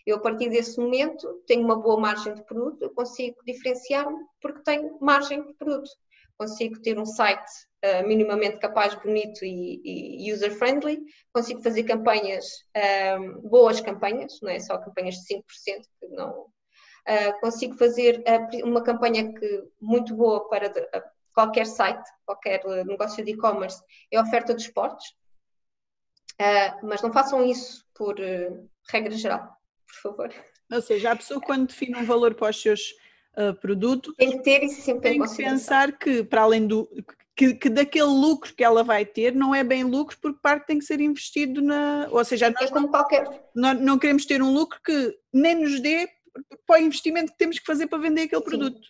Eu, a partir desse momento, tenho uma boa margem de produto, eu consigo diferenciar-me porque tenho margem de produto. Consigo ter um site uh, minimamente capaz, bonito e, e user-friendly, consigo fazer campanhas, um, ah, boas campanhas, não é só campanhas de 5%, que não. Uh, consigo fazer uma campanha que, muito boa para qualquer site, qualquer negócio de e-commerce, é a oferta de esportes. mas não façam isso por regra geral por favor. Ou seja, a pessoa quando define um valor para os seus uh, produtos tem que ter isso sempre tem que pensar que para além do que, que, daquele lucro que ela vai ter não é bem lucro porque parte tem que ser investido na ou seja nós é como qualquer não, não queremos ter um lucro que nem nos dê para o investimento que temos que fazer para vender aquele Sim. produto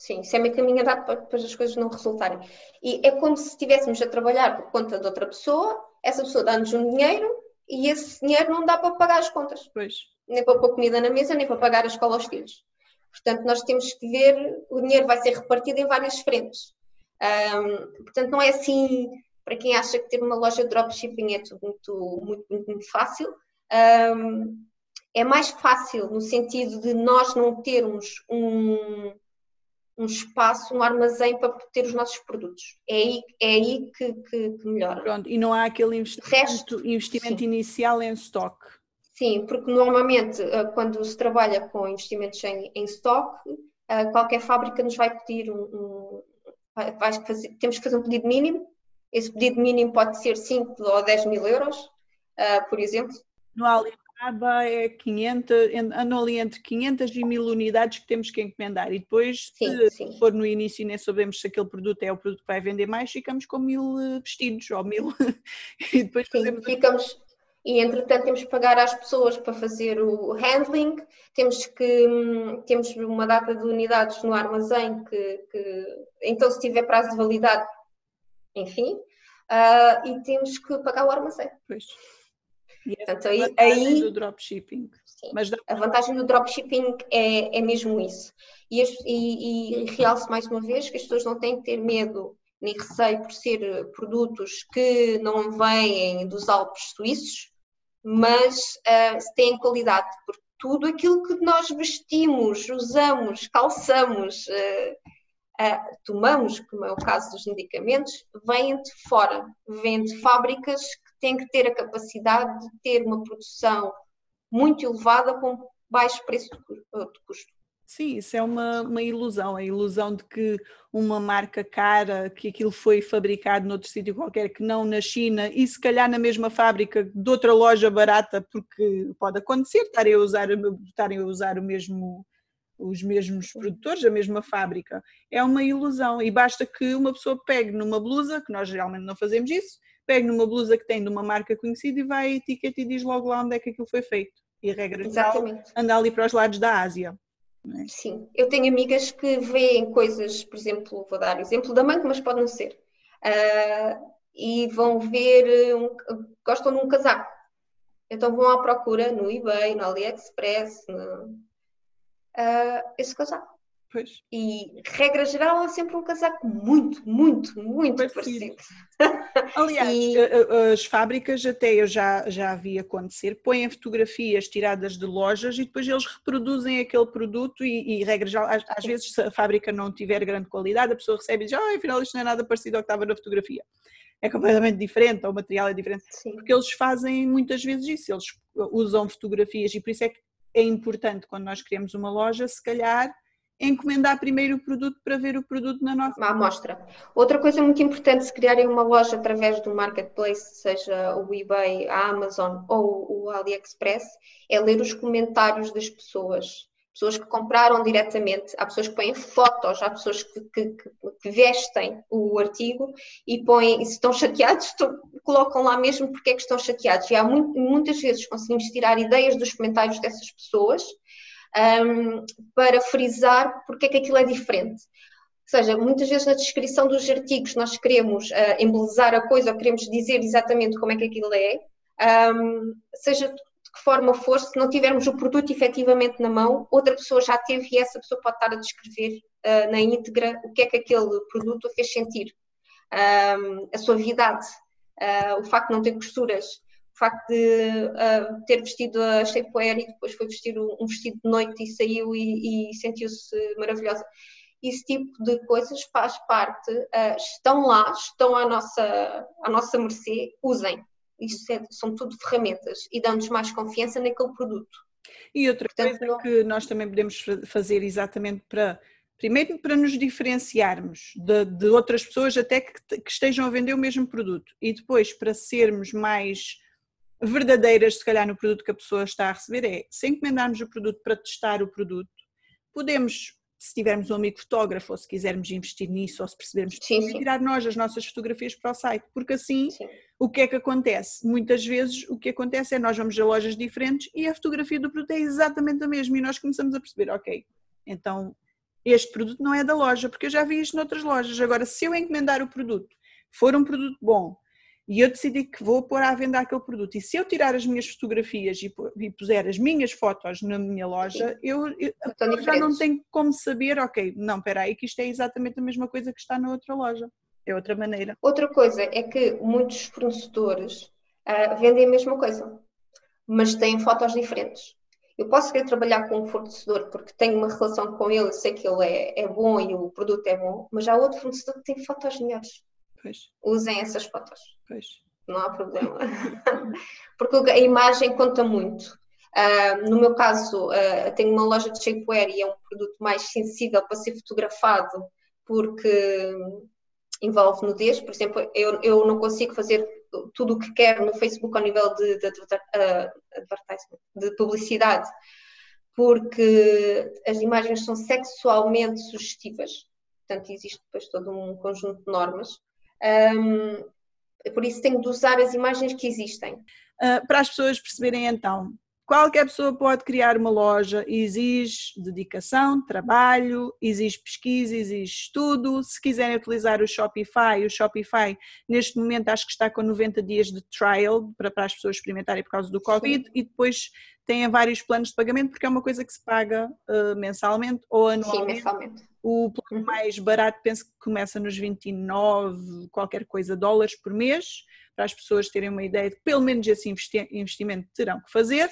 Sim, isso é meio caminho andado para depois as coisas não resultarem. E é como se estivéssemos a trabalhar por conta de outra pessoa, essa pessoa dá-nos um dinheiro e esse dinheiro não dá para pagar as contas. Pois nem para pôr comida na mesa, nem para pagar a escola aos filhos. Portanto, nós temos que ver, o dinheiro vai ser repartido em várias frentes. Um, portanto, não é assim, para quem acha que ter uma loja de dropshipping é tudo muito, muito, muito, muito fácil. Um, é mais fácil no sentido de nós não termos um, um espaço, um armazém para ter os nossos produtos. É aí, é aí que, que, que melhora. Pronto, e não há aquele investimento, Resto, investimento inicial em stock. Sim, porque normalmente eh, quando se trabalha com investimentos em, em stock, eh, qualquer fábrica nos vai pedir um, um vai fazer, temos que fazer um pedido mínimo. Esse pedido mínimo pode ser 5 ou 10 mil euros, eh, por exemplo. Alibaba é 500, andam ali entre 500 e 1000 unidades que temos que encomendar e depois, sim, se sim. for no início e nem sabemos se aquele produto é o produto que vai vender mais, ficamos com mil vestidos ou mil e depois sim, fazemos... ficamos e entretanto temos que pagar às pessoas para fazer o handling, temos que temos uma data de unidades no armazém que, que então se tiver prazo de validade, enfim, uh, e temos que pagar o armazém. Pois. Portanto, aí, a vantagem aí, do dropshipping. Sim, Mas. A vantagem do dropshipping é, é mesmo isso. E, e, e realço mais uma vez que as pessoas não têm que ter medo nem receio por ser eh, produtos que não vêm dos Alpes suíços, mas uh, têm qualidade, porque tudo aquilo que nós vestimos, usamos, calçamos, uh, uh, tomamos, como é o caso dos medicamentos, vem de fora, vem de fábricas têm que ter a capacidade de ter uma produção muito elevada com baixo preço de custo. Sim, isso é uma, uma ilusão, a ilusão de que uma marca cara, que aquilo foi fabricado noutro sítio qualquer, que não na China, e se calhar na mesma fábrica de outra loja barata, porque pode acontecer, estarem a usar, estarem a usar o mesmo, os mesmos produtores, a mesma fábrica. É uma ilusão, e basta que uma pessoa pegue numa blusa, que nós geralmente não fazemos isso, pegue numa blusa que tem de uma marca conhecida e vai a etiqueta e diz logo lá onde é que aquilo foi feito. E a regra geral anda ali para os lados da Ásia. É? Sim, eu tenho amigas que veem coisas, por exemplo, vou dar exemplo da mãe, mas pode não ser, uh, e vão ver, um, gostam de um casaco, então vão à procura no eBay, no AliExpress, no, uh, esse casaco. Pois. E, regra geral, é sempre um casaco muito, muito, muito parecido. parecido. Aliás, e... as fábricas, até eu já, já vi acontecer, põem fotografias tiradas de lojas e depois eles reproduzem aquele produto e, e regra geral, às, às, vezes se a fábrica não tiver grande qualidade, a pessoa recebe e diz, ah, afinal isto não é nada parecido ao que estava na fotografia. É completamente diferente, ou o material é diferente. Sim. Porque eles fazem muitas vezes isso, eles usam fotografias e por isso é que é importante quando nós criamos uma loja, se calhar encomendar primeiro o produto para ver o produto na nossa uma amostra. Outra coisa muito importante se criarem uma loja através do marketplace, seja o eBay, a Amazon ou o AliExpress, é ler os comentários das pessoas. Pessoas que compraram diretamente, há pessoas que põem fotos, há pessoas que, que, que vestem o artigo e põem, se estão chateados, estão, colocam lá mesmo porque é que estão chateados. E há muito, muitas vezes conseguimos tirar ideias dos comentários dessas pessoas um, para frisar porque é que aquilo é diferente. Ou seja, muitas vezes na descrição dos artigos nós queremos uh, embelezar a coisa ou queremos dizer exatamente como é que aquilo é, um, seja de que forma for, se não tivermos o produto efetivamente na mão, outra pessoa já teve e essa pessoa pode estar a descrever uh, na íntegra o que é que aquele produto fez sentir. Um, a suavidade, uh, o facto de não ter costuras, o facto de uh, ter vestido a shapewear e depois foi vestir um vestido de noite e saiu e, e sentiu-se maravilhosa. Esse tipo de coisas faz parte, uh, estão lá, estão à nossa, à nossa mercê, usem. Isso é, são tudo ferramentas e dão-nos mais confiança naquele produto. E outra Portanto, coisa não... que nós também podemos fazer exatamente para Primeiro, para nos diferenciarmos de, de outras pessoas até que, que, estejam a vender o mesmo produto. E depois, para sermos mais verdadeiras, se calhar, no produto que a pessoa está a receber, é se encomendarmos o produto para testar o produto, podemos, se tivermos um amigo fotógrafo ou se quisermos investir nisso ou se percebermos, sim, sim. tirar nós as nossas fotografias para o site, porque assim sim. o que é que acontece? Muitas vezes o que acontece é nós vamos a lojas diferentes e a fotografia do produto é exatamente a mesma e nós começamos a perceber, ok, então este produto não é da loja, porque eu já vi isto noutras lojas. Agora, se eu encomendar o produto, for um produto bom, e eu decidi que vou pôr à venda aquele produto, e se eu tirar as minhas fotografias e, e puser as minhas fotos na minha loja, eu, eu já não tenho como saber, ok, não, espera aí, que isto é exatamente a mesma coisa que está na outra loja. É outra maneira. Outra coisa é que muitos fornecedores uh, vendem a mesma coisa, mas têm fotos diferentes. Eu posso querer trabalhar com um fornecedor porque tenho uma relação com ele, sei que ele é, é bom e o produto é bom, mas há outro fornecedor que tem fotos melhores. Pois. Usem essas fotos. Pois. Não há problema. porque a imagem conta muito. Uh, no meu caso, uh, tenho uma loja de shapewear e é um produto mais sensível para ser fotografado porque envolve nudez. Por exemplo, eu, eu não consigo fazer tudo o que quer no Facebook ao nível de, de, de, de publicidade, porque as imagens são sexualmente sugestivas. Portanto, existe depois todo um conjunto de normas. Um, por isso tenho de usar as imagens que existem. Uh, para as pessoas perceberem então, Qualquer pessoa pode criar uma loja, exige dedicação, trabalho, exige pesquisa, exige estudo. Se quiserem utilizar o Shopify, o Shopify neste momento acho que está com 90 dias de trial para, para as pessoas experimentarem por causa do Covid Sim. e depois tem vários planos de pagamento porque é uma coisa que se paga uh, mensalmente ou anualmente. Sim, mensalmente. O plano uhum. mais barato penso que começa nos 29, qualquer coisa, dólares por mês para as pessoas terem uma ideia de que pelo menos esse investimento terão que fazer.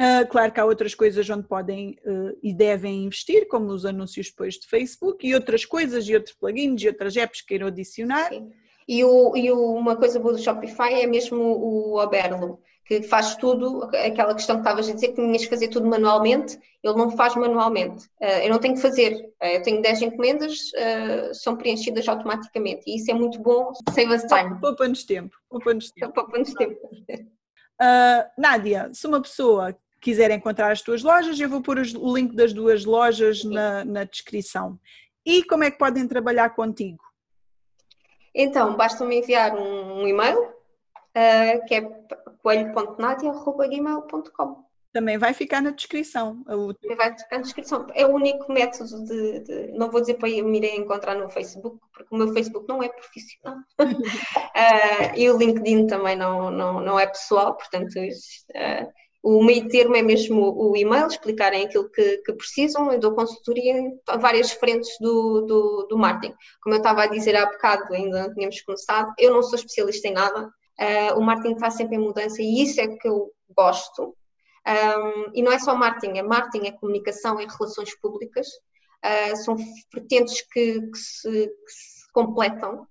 Uh, claro que há outras coisas onde podem uh, e devem investir, como os anúncios depois de Facebook e outras coisas e outros plugins e outras apps que queiram adicionar. Sim. E, o, e o, uma coisa boa do Shopify é mesmo o Oberlo que faz tudo, aquela questão que estavas a dizer que tinhas que fazer tudo manualmente, ele não faz manualmente. Uh, eu não tenho que fazer, uh, eu tenho 10 encomendas, uh, são preenchidas automaticamente e isso é muito bom, save us time. Poupa-nos tempo. Poupa-nos tempo. Poupa-nos tempo. Nádia, se uma pessoa quiser encontrar as tuas lojas, eu vou pôr o link das duas lojas na, na descrição. E como é que podem trabalhar contigo? Então, basta-me enviar um, um e-mail, uh, que é coelho.nadia.gmail.com. Também vai ficar na descrição. Vai ficar na descrição. É o único método de, de, Não vou dizer para me irem encontrar no Facebook, porque o meu Facebook não é profissional. uh, e o LinkedIn também não, não, não é pessoal, portanto, uh, o meio termo é mesmo o e-mail, explicarem aquilo que, que precisam. Eu dou consultoria em várias frentes do, do, do marketing. Como eu estava a dizer há bocado, ainda não tínhamos começado, eu não sou especialista em nada Uh, o marketing está sempre em mudança e isso é que eu gosto. Um, e não é só marketing, é marketing, é comunicação, é relações públicas. Uh, são vertentes que, que, se, que, se, completam.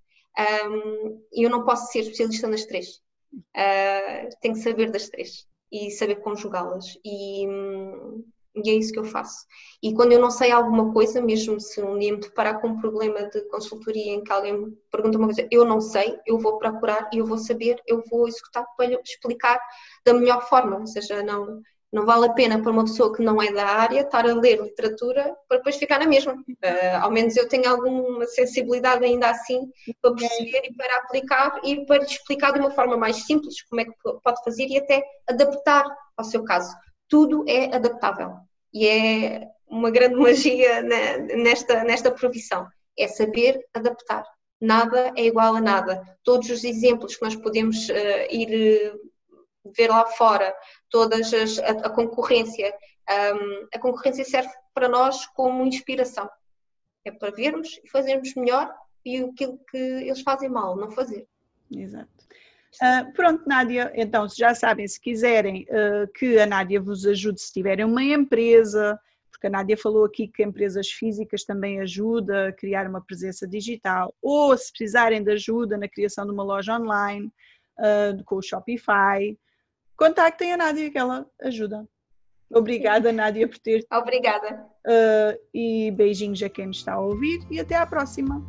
E eu não posso ser especialista nas três. Uh, tenho que saber das três e saber conjugá-las. E, hum, e é isso que eu faço. E quando eu não sei alguma coisa, mesmo se um dia me deparar com um problema de consultoria em que alguém me pergunta uma coisa, eu não sei, eu vou procurar e eu vou saber, eu vou executar para lhe explicar da melhor forma. Ou seja, não, não vale a pena para uma pessoa que não é da área estar a ler literatura para depois ficar na mesma. Uh, ao menos eu tenho alguma sensibilidade ainda assim para perceber e para aplicar e para lhe explicar de uma forma mais simples como é que pode fazer e até adaptar ao seu caso tudo é adaptável. E é uma grande magia nesta, nesta profissão. É saber adaptar. Nada é igual a nada. Todos os exemplos que nós podemos uh, ir uh, ver lá fora todas as, a, a concorrência. Um, a concorrência serve para nós como inspiração. É para vermos e fazermos melhor e aquilo que eles fazem mal, não fazer. Exato. Uh, pronto, Nádia, então, já sabem, se quiserem uh, que a Nádia vos ajude, se tiverem uma empresa, porque a Nádia falou aqui que empresas físicas também ajuda a criar uma presença digital, ou se precisarem de ajuda na criação de uma loja online, uh, com o Shopify, contactem a Nádia que ela ajuda. Obrigada, Nádia, por ter. Obrigada. E beijinhos a quem nos está a ouvir e até à próxima.